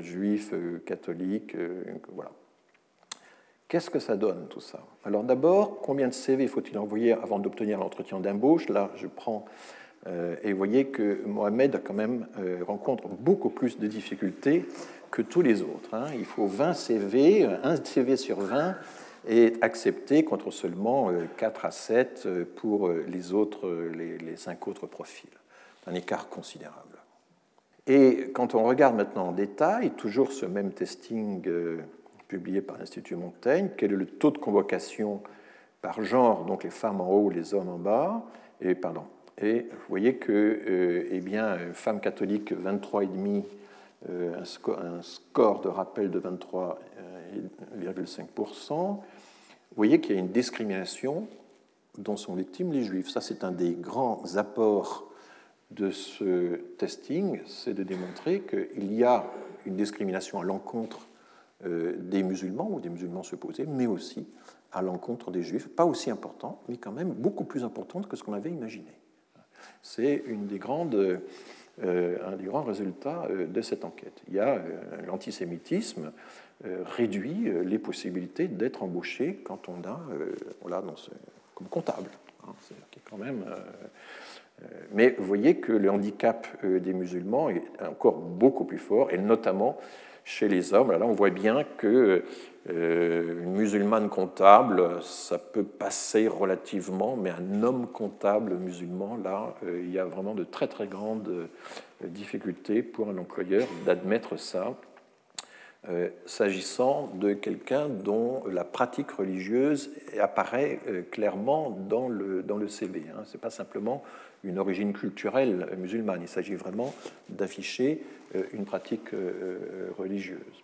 juifs, catholiques. Voilà. Qu'est-ce que ça donne tout ça? Alors d'abord, combien de CV faut-il envoyer avant d'obtenir l'entretien d'embauche? Là, je prends euh, et vous voyez que Mohamed quand même euh, rencontre beaucoup plus de difficultés que tous les autres. Hein. Il faut 20 CV, un CV sur 20 est accepté contre seulement 4 euh, à 7 pour les, autres, les, les 5 autres profils. Un écart considérable. Et quand on regarde maintenant en détail, toujours ce même testing publié par l'Institut Montaigne, quel est le taux de convocation par genre, donc les femmes en haut, les hommes en bas, et pardon, et vous voyez que, euh, eh bien, femme catholique, 23,5, euh, un, un, score de rappel de 23,5%. Vous voyez qu'il y a une discrimination dont sont victimes les juifs. Ça, c'est un des grands apports de ce testing, c'est de démontrer qu'il y a une discrimination à l'encontre euh, des musulmans ou des musulmans supposés, mais aussi à l'encontre des juifs, pas aussi important, mais quand même beaucoup plus importante que ce qu'on avait imaginé. C'est euh, un des grands résultats euh, de cette enquête. Il y a l'antisémitisme réduit les possibilités d'être embauché quand on a, voilà, comme comptable. Hein, quand même. mais vous voyez que le handicap des musulmans est encore beaucoup plus fort, et notamment chez les hommes. Là, on voit bien que euh, une musulmane comptable, ça peut passer relativement, mais un homme comptable musulman, là, euh, il y a vraiment de très très grandes euh, difficultés pour un employeur d'admettre ça, s'agissant de quelqu'un dont la pratique religieuse apparaît clairement dans le, dans le CV. Hein. Ce n'est pas simplement une origine culturelle musulmane, il s'agit vraiment d'afficher une pratique religieuse.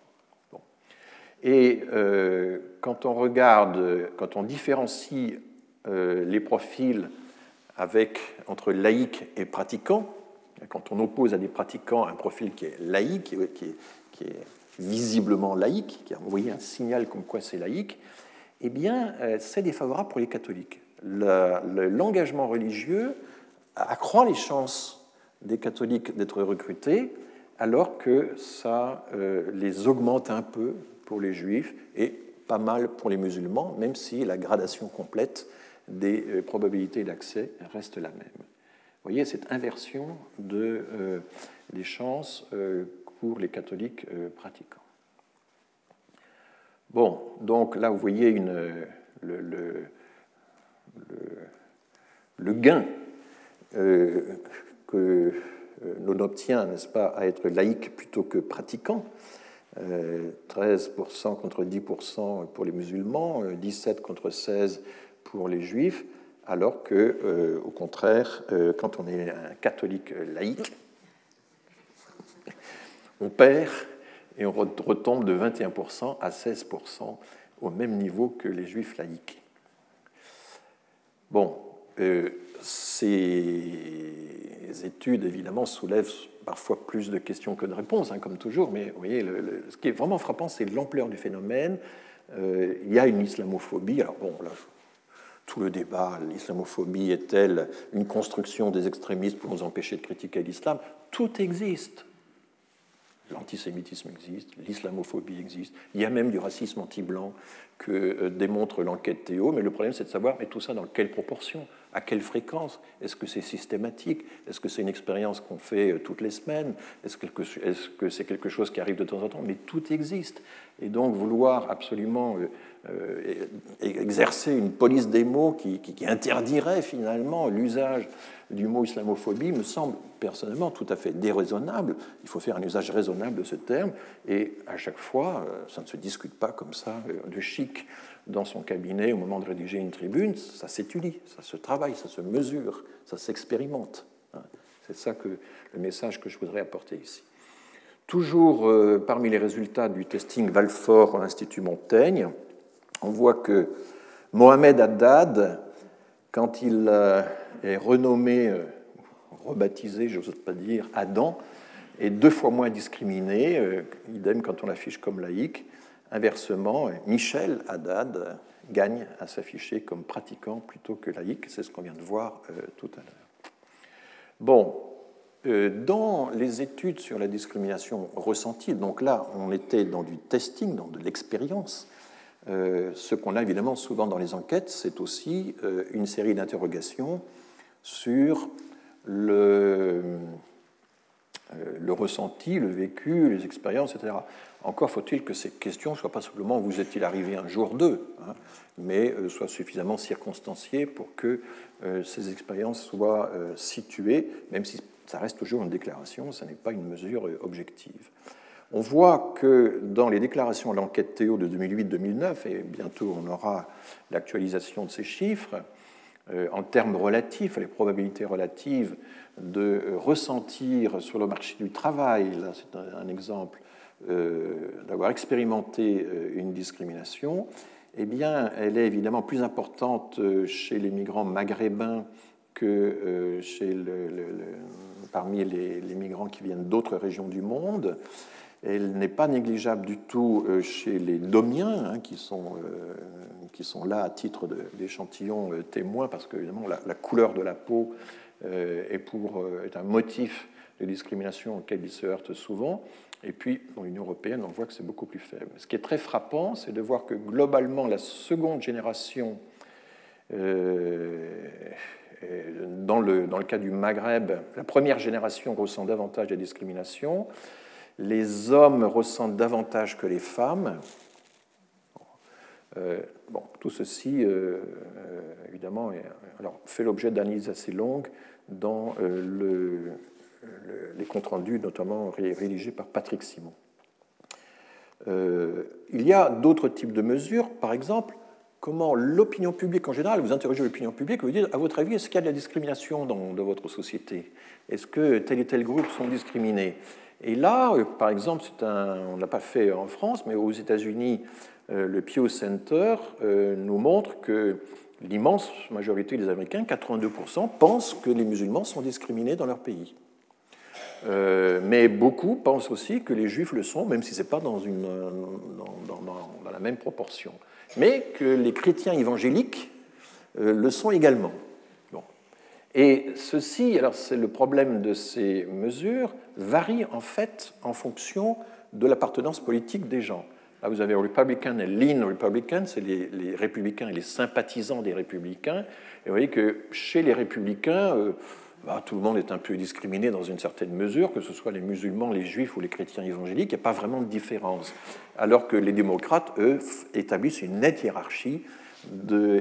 Et euh, quand on regarde, quand on différencie euh, les profils avec, entre laïcs et pratiquants, quand on oppose à des pratiquants un profil qui est laïque, qui est visiblement laïque, qui a envoyé un signal comme quoi c'est laïque, eh bien, euh, c'est défavorable pour les catholiques. L'engagement religieux accroît les chances des catholiques d'être recrutés, alors que ça les augmente un peu pour les juifs et pas mal pour les musulmans, même si la gradation complète des euh, probabilités d'accès reste la même. Vous voyez cette inversion de, euh, chances euh, pour les catholiques pratiquants. Bon, donc là, vous voyez le, gain que l'on obtient, n'est-ce pas, à être laïque plutôt que pratiquant. 13% contre 10% pour les musulmans, 17 contre 16 pour les juifs, alors que, au contraire, quand on est un catholique laïque, on perd et on retombe de 21% à 16% au même niveau que les juifs laïcs. Bon, euh, ces études, évidemment, soulèvent parfois plus de questions que de réponses, hein, comme toujours, mais vous voyez, ce qui est vraiment frappant, c'est l'ampleur du phénomène. Euh, il y a une islamophobie. Alors, bon, là, tout le débat, l'islamophobie est-elle une construction des extrémistes pour nous empêcher de critiquer l'islam? Tout existe. L'antisémitisme existe, l'islamophobie existe, il y a même du racisme anti-blanc que euh, démontre l'enquête Théo, mais le problème c'est de savoir, mais tout ça dans quelle proportion, à quelle fréquence? Est-ce que c'est systématique? Est-ce que c'est une expérience qu'on fait euh, toutes les semaines? Est-ce que c'est quelque chose qui arrive de temps en temps? Mais tout existe. Et donc vouloir absolument euh, exercer une police des mots qui, interdirait finalement l'usage du mot islamophobie me semble personnellement tout à fait déraisonnable. Il faut faire un usage raisonnable de ce terme, et à chaque fois, euh, ça ne se discute pas comme ça, de chic dans son cabinet au moment de rédiger une tribune, ça s'étudie, ça se travaille, ça se mesure, ça s'expérimente. Hein. C'est ça que le message que je voudrais apporter ici. Toujours euh, parmi les résultats du testing Valfort à l'Institut Montaigne, on voit que Mohamed Haddad, quand il euh, est renommé, euh, rebaptisé, je n'ose pas dire, Adam, est deux fois moins discriminé, euh, idem quand on l'affiche comme laïque. Inversement, Michel Haddad gagne à s'afficher comme pratiquant plutôt que laïque, c'est ce qu'on vient de voir tout à l'heure. Bon, dans les études sur la discrimination ressentie, donc là on était dans du testing, dans de l'expérience, euh, ce qu'on a évidemment souvent dans les enquêtes, c'est aussi euh, une série d'interrogations sur le, euh, le, ressenti, le vécu, les expériences, etc. Encore faut-il que ces questions ne soient pas simplement vous est-il arrivé un jour d'eux, hein, mais soient suffisamment circonstanciées pour que ces expériences soient situées, même si ça reste toujours une déclaration, ce n'est pas une mesure objective on voit que dans les déclarations de l'enquête Théo de 2008-2009, et bientôt on aura l'actualisation de ces chiffres, euh, en termes relatifs, les probabilités relatives de ressentir sur le marché du travail, là c'est un, exemple, euh, d'avoir expérimenté euh, une discrimination, eh bien, elle est évidemment plus importante chez les migrants maghrébins que chez parmi les, migrants qui viennent d'autres régions du monde. Elle n'est pas négligeable du tout euh, chez les domiens, hein, qui, sont, euh, qui sont là à titre d'échantillon euh, témoin, parce que évidemment, la, couleur de la peau est, un motif de discrimination auquel ils se heurtent souvent. Et puis, dans l'Union européenne, on voit que c'est beaucoup plus faible. Ce qui est très frappant, c'est de voir que globalement, la seconde génération, dans, le, dans le cas du Maghreb, la première génération ressent davantage de discrimination les hommes ressentent davantage que les femmes. Euh, bon, tout ceci, euh, euh, évidemment, alors, fait l'objet d'analyses assez longues dans le, les comptes rendus, notamment rédigés par Patrick Simon. il y a d'autres types de mesures, par exemple, comment l'opinion publique en général, vous interrogez l'opinion publique, vous dites, à votre avis, est-ce qu'il y a de la discrimination dans, dans votre société? Est-ce que tel et tel groupe sont discriminés? Et là, euh, par exemple, on ne l'a pas fait en France, mais aux États-Unis, euh, le Pew Center euh, nous montre que l'immense majorité des Américains, 82%, pensent que les musulmans sont discriminés dans leur pays. mais beaucoup pensent aussi que les juifs le sont, même si ce n'est pas dans, la même proportion. Mais que les chrétiens évangéliques le sont également. Et ceci, alors c'est le problème de ces mesures, varie en fait en fonction de l'appartenance politique des gens. Là, vous avez Republican et Lean Republican, c'est les, républicains et les sympathisants des républicains. Et vous voyez que chez les républicains, euh, bah, tout le monde est un peu discriminé dans une certaine mesure, que ce soit les musulmans, les juifs ou les chrétiens évangéliques, il n'y a pas vraiment de différence. Alors que les démocrates, eux, établissent une nette hiérarchie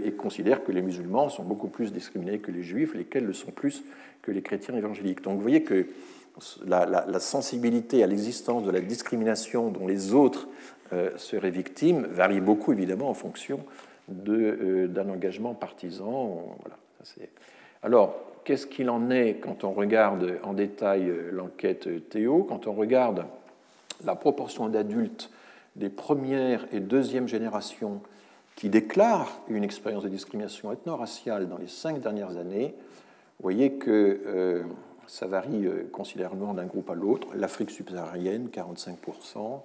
et considèrent que les musulmans sont beaucoup plus discriminés que les juifs, lesquels le sont plus que les chrétiens évangéliques. Donc vous voyez que la, sensibilité à l'existence de la discrimination dont les autres euh, seraient victimes varie beaucoup évidemment en fonction euh, d'un engagement partisan. Voilà, Alors, qu'est-ce qu'il en est quand on regarde en détail euh, l'enquête Théo? Quand on regarde la proportion d'adultes des premières et deuxième générations qui déclarent une expérience de discrimination ethno-raciale dans les cinq dernières années, vous voyez que ça varie euh, considérablement d'un groupe à l'autre. L'Afrique subsaharienne, 45%,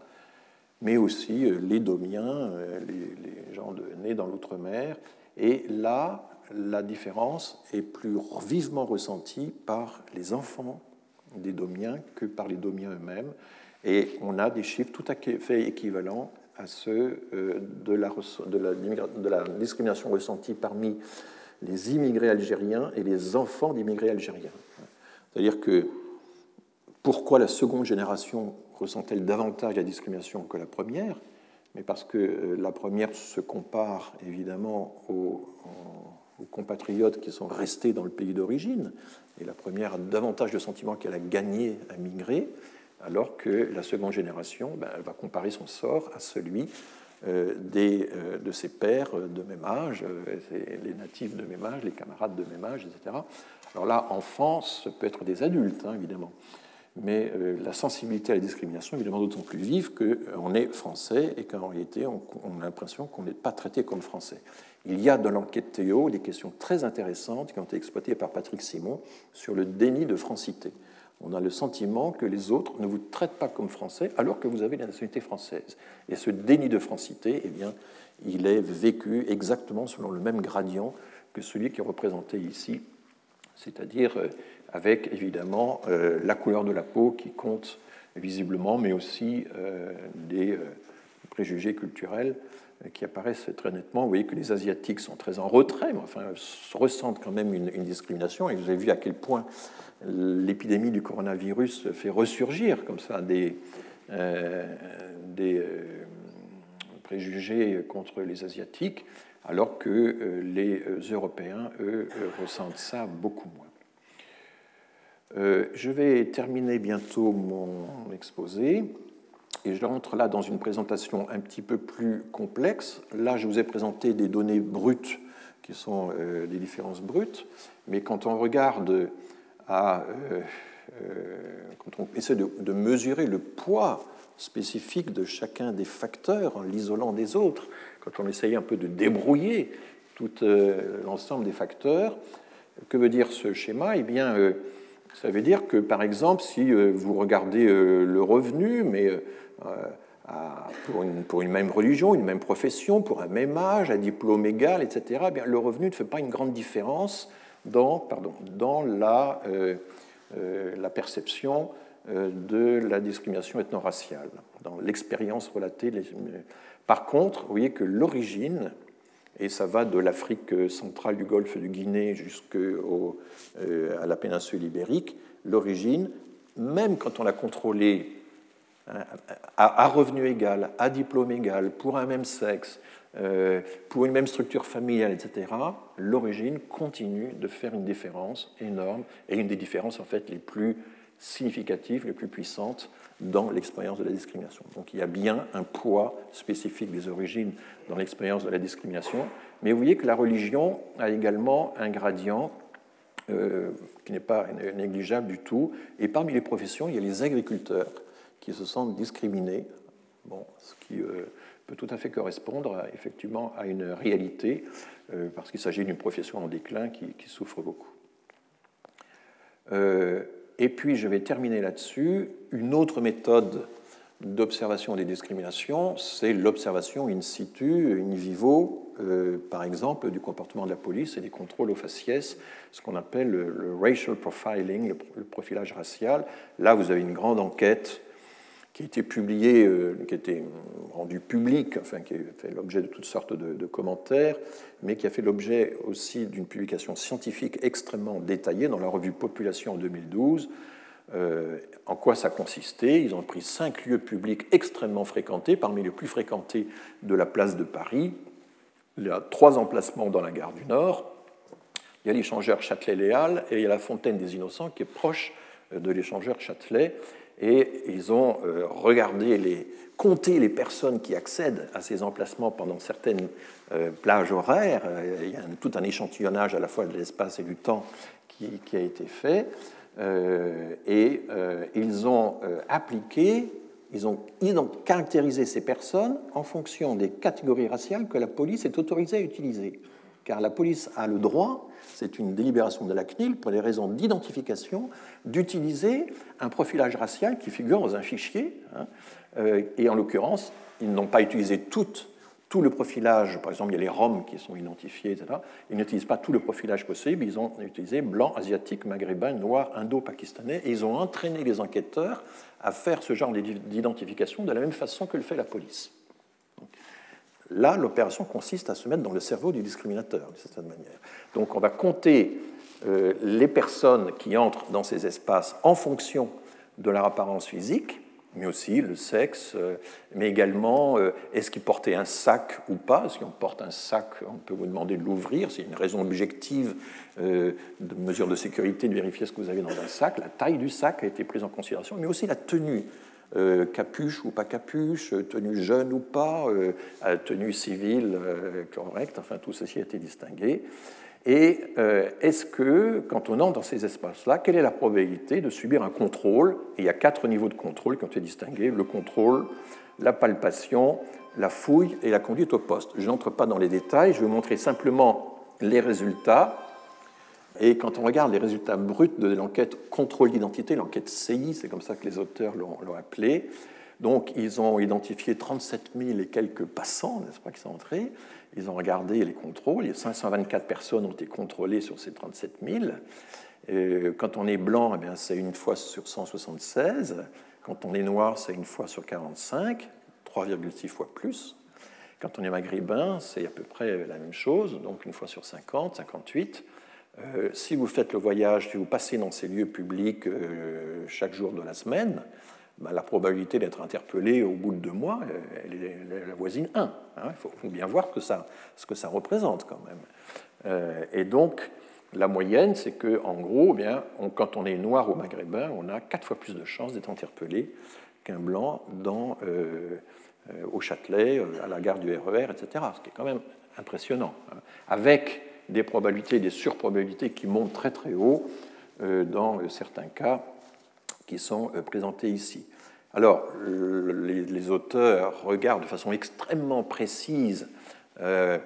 mais aussi euh, les Domiens, euh, les, gens nés dans l'outre-mer. Et là, la différence est plus vivement ressentie par les enfants des Domiens que par les Domiens eux-mêmes. Et on a des chiffres tout à fait équivalents à ceux de la, de la, de la discrimination ressentie parmi les immigrés algériens et les enfants d'immigrés algériens. C'est-à-dire que pourquoi la seconde génération ressent-elle davantage la discrimination que la première? Mais parce que euh, la première se compare évidemment aux, compatriotes qui sont restés dans le pays d'origine, et la première a davantage de sentiments qu'elle a gagné à migrer, alors que la seconde génération ben, va comparer son sort à celui euh, des, euh, de ses pères de même âge, les natifs de même âge, les camarades de même âge, etc. Alors là, enfant, ça peut être des adultes, hein, évidemment. Mais euh, la sensibilité à la discrimination est évidemment d'autant plus vive qu'on est français et qu'en réalité, on, a l'impression qu'on n'est pas traité comme français. Il y a dans l'enquête Théo des questions très intéressantes qui ont été exploitées par Patrick Simon sur le déni de francité. On a le sentiment que les autres ne vous traitent pas comme français alors que vous avez la nationalité française. Et ce déni de francité, eh bien, il est vécu exactement selon le même gradient que celui qui est représenté ici c'est-à-dire euh, avec évidemment euh, la couleur de la peau qui compte visiblement, mais aussi euh, des préjugés culturels qui apparaissent très nettement. Vous voyez que les Asiatiques sont très en retrait, mais enfin, ressentent quand même une, discrimination. Et vous avez vu à quel point l'épidémie du coronavirus fait ressurgir comme ça des, des préjugés contre les Asiatiques alors que euh, les euh, Européens, eux, euh, ressentent ça beaucoup moins. je vais terminer bientôt mon exposé et je rentre là dans une présentation un petit peu plus complexe. Là, je vous ai présenté des données brutes qui sont des différences brutes, mais quand on regarde à, quand on essaie de, mesurer le poids spécifique de chacun des facteurs en l'isolant des autres, quand on essaye un peu de débrouiller tout euh, l'ensemble des facteurs. Que veut dire ce schéma? Eh bien, euh, ça veut dire que, par exemple, si euh, vous regardez le revenu, mais pour une, pour une, même religion, une même profession, pour un même âge, un diplôme égal, etc., eh bien, le revenu ne fait pas une grande différence dans, pardon, dans la, perception de la discrimination ethno-raciale, dans l'expérience relatée par contre, vous voyez que l'origine, et ça va de l'Afrique centrale du golfe de Guinée jusqu'à euh, la péninsule ibérique, l'origine, même quand on l'a contrôlée à, revenu égal, à diplôme égal, pour un même sexe, euh, pour une même structure familiale, etc., l'origine continue de faire une différence énorme, et une des différences en fait les plus significatives, les plus puissantes dans l'expérience de la discrimination. Donc il y a bien un poids spécifique des origines dans l'expérience de la discrimination, mais vous voyez que la religion a également un gradient euh, qui n'est pas négligeable du tout, et parmi les professions, il y a les agriculteurs qui se sentent discriminés, bon, ce qui euh, peut tout à fait correspondre effectivement à une réalité, euh, parce qu'il s'agit d'une profession en déclin qui, souffre beaucoup. Et puis, je vais terminer là-dessus. Une autre méthode d'observation des discriminations, c'est l'observation in situ, in vivo, euh, par exemple, du comportement de la police et des contrôles aux faciès, ce qu'on appelle le, racial profiling, le, profilage racial. Là, vous avez une grande enquête qui a été publié, euh, qui a été rendu public, enfin qui a fait l'objet de toutes sortes de, commentaires, mais qui a fait l'objet aussi d'une publication scientifique extrêmement détaillée dans la revue Population en 2012. Euh, en quoi ça consistait Ils ont pris cinq lieux publics extrêmement fréquentés, parmi les plus fréquentés de la place de Paris. Il y a trois emplacements dans la gare du Nord. Il y a l'échangeur Châtelet-Léal et il y a la fontaine des Innocents qui est proche de l'échangeur Châtelet. Et ils ont regardé les, compté les personnes qui accèdent à ces emplacements pendant certaines plages horaires. Il y a tout un échantillonnage à la fois de l'espace et du temps qui a été fait. et ils ont appliqué ils ont caractérisé ces personnes en fonction des catégories raciales que la police est autorisée à utiliser. Car la police a le droit, c'est une délibération de la CNIL pour des raisons d'identification, d'utiliser un profilage racial qui figure dans un fichier. Hein. Euh, et en l'occurrence, ils n'ont pas utilisé tout le profilage, par exemple, il y a les Roms qui sont identifiés, etc. Ils n'utilisent pas tout le profilage possible, ils ont utilisé blanc, asiatique, maghrébin, noir, indo-pakistanais, et ils ont entraîné les enquêteurs à faire ce genre d'identification de la même façon que le fait la police. Là, l'opération consiste à se mettre dans le cerveau du discriminateur, d'une certaine manière. Donc on va compter euh, les personnes qui entrent dans ces espaces en fonction de leur apparence physique, mais aussi le sexe, euh, mais également euh, est-ce qu'il portait un sac ou pas? Si on porte un sac, on peut vous demander de l'ouvrir. C'est une raison objective de mesure de sécurité de vérifier ce que vous avez dans un sac. La taille du sac a été prise en considération, mais aussi la tenue. Capuche ou pas capuche, tenue jeune ou pas, tenue civile correcte, enfin tout ceci a été distingué. Et euh, est-ce que, quand on entre dans ces espaces-là, quelle est la probabilité de subir un contrôle? Il y a quatre niveaux de contrôle qui ont été distingués le contrôle, la palpation, la fouille et la conduite au poste. Je n'entre pas dans les détails, je vais vous montrer simplement les résultats. Et quand on regarde les résultats bruts de l'enquête contrôle d'identité, l'enquête CI, c'est comme ça que les auteurs l'ont appelé, donc ils ont identifié 37 000 et quelques passants, n'est-ce pas, qui sont entrés. Ils ont regardé les contrôles. 524 personnes ont été contrôlées sur ces 37 000. quand on est blanc, eh c'est une fois sur 176. Quand on est noir, c'est une fois sur 45, 3,6 fois plus. Quand on est maghrébin, c'est à peu près la même chose, donc une fois sur 50, 58. Euh, si vous faites le voyage, si vous passez dans ces lieux publics euh, chaque jour de la semaine, bah, la probabilité d'être interpellé au bout de deux mois, euh, elle est la voisine 1. Hein. Il faut, bien voir ce que ça représente quand même. Et donc, la moyenne, c'est que, en gros, eh bien, quand on est noir ou maghrébin, on a quatre fois plus de chances d'être interpellé qu'un blanc dans, au Châtelet, à la gare du RER, etc. Ce qui est quand même impressionnant. Hein. Avec des probabilités, des surprobabilités qui montent très très haut dans certains cas qui sont euh, présentés ici. Alors, les, auteurs regardent de façon extrêmement précise euh,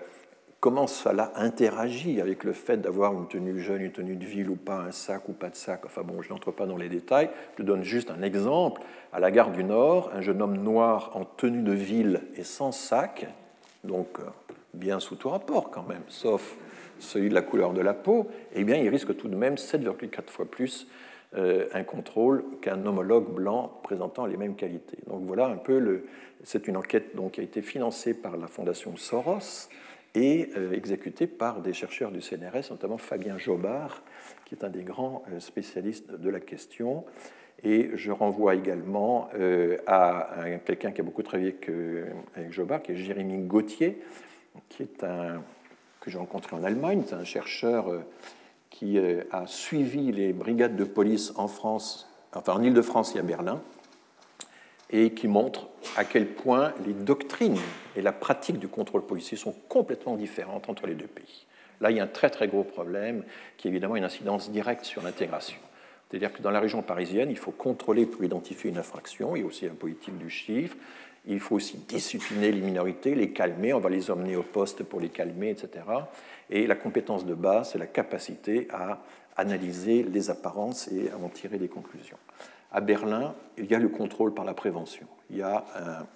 comment cela interagit avec le fait d'avoir une tenue jeune, une tenue de ville ou pas, un sac ou pas de sac. Enfin bon, je n'entre pas dans les détails. Je donne juste un exemple. À la gare du Nord, un jeune homme noir en tenue de ville et sans sac, donc euh, bien sous tout rapport quand même, sauf celui de la couleur de la peau, eh bien, il risque tout de même 7,4 fois plus euh, un contrôle qu'un homologue blanc présentant les mêmes qualités. Donc voilà un peu le. C'est une enquête donc, qui a été financée par la Fondation Soros et euh, exécutée par des chercheurs du CNRS, notamment Fabien Jobard, qui est un des grands euh, spécialistes de la question. Et je renvoie également à, quelqu'un qui a beaucoup travaillé avec Jobard, qui est Jérémy Gauthier, qui est un, que j'ai rencontré en Allemagne. C'est un chercheur qui euh, a suivi les brigades de police en France, enfin en Ile-de-France et à Berlin, et qui montre à quel point les doctrines et la pratique du contrôle policier sont complètement différentes entre les deux pays. Là, il y a un très très gros problème qui est évidemment une incidence directe sur l'intégration. C'est-à-dire que dans la région parisienne, il faut contrôler pour identifier une infraction, il y a aussi la politique du chiffre, il faut aussi discipliner les minorités, les calmer, on va les emmener au poste pour les calmer, etc. Et la compétence de base, c'est la capacité à analyser les apparences et à en tirer des conclusions. À Berlin, il y a le contrôle par la prévention. Il y a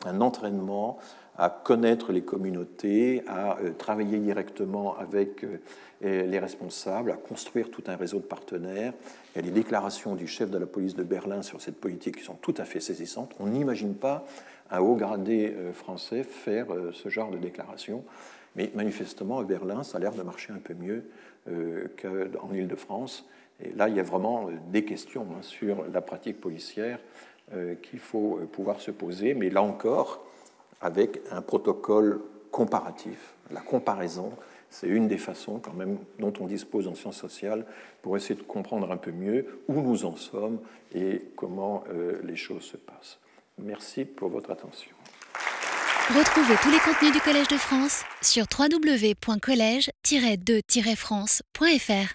un, entraînement à connaître les communautés, à euh, travailler directement avec euh, les responsables, à construire tout un réseau de partenaires. Il y a les déclarations du chef de la police de Berlin sur cette politique qui sont tout à fait saisissantes. On n'imagine pas un haut gradé euh, français faire euh, ce genre de déclaration. Mais manifestement, à Berlin, ça a l'air de marcher un peu mieux euh, qu'en Ile-de-France. Et là, il y a vraiment des questions hein, sur la pratique policière qu'il faut pouvoir se poser, mais là encore, avec un protocole comparatif. La comparaison, c'est une des façons quand même dont on dispose en sciences sociales pour essayer de comprendre un peu mieux où nous en sommes et comment les choses se passent. Merci pour votre attention. Retrouvez tous les contenus du Collège de France sur www.colège-2-france.fr.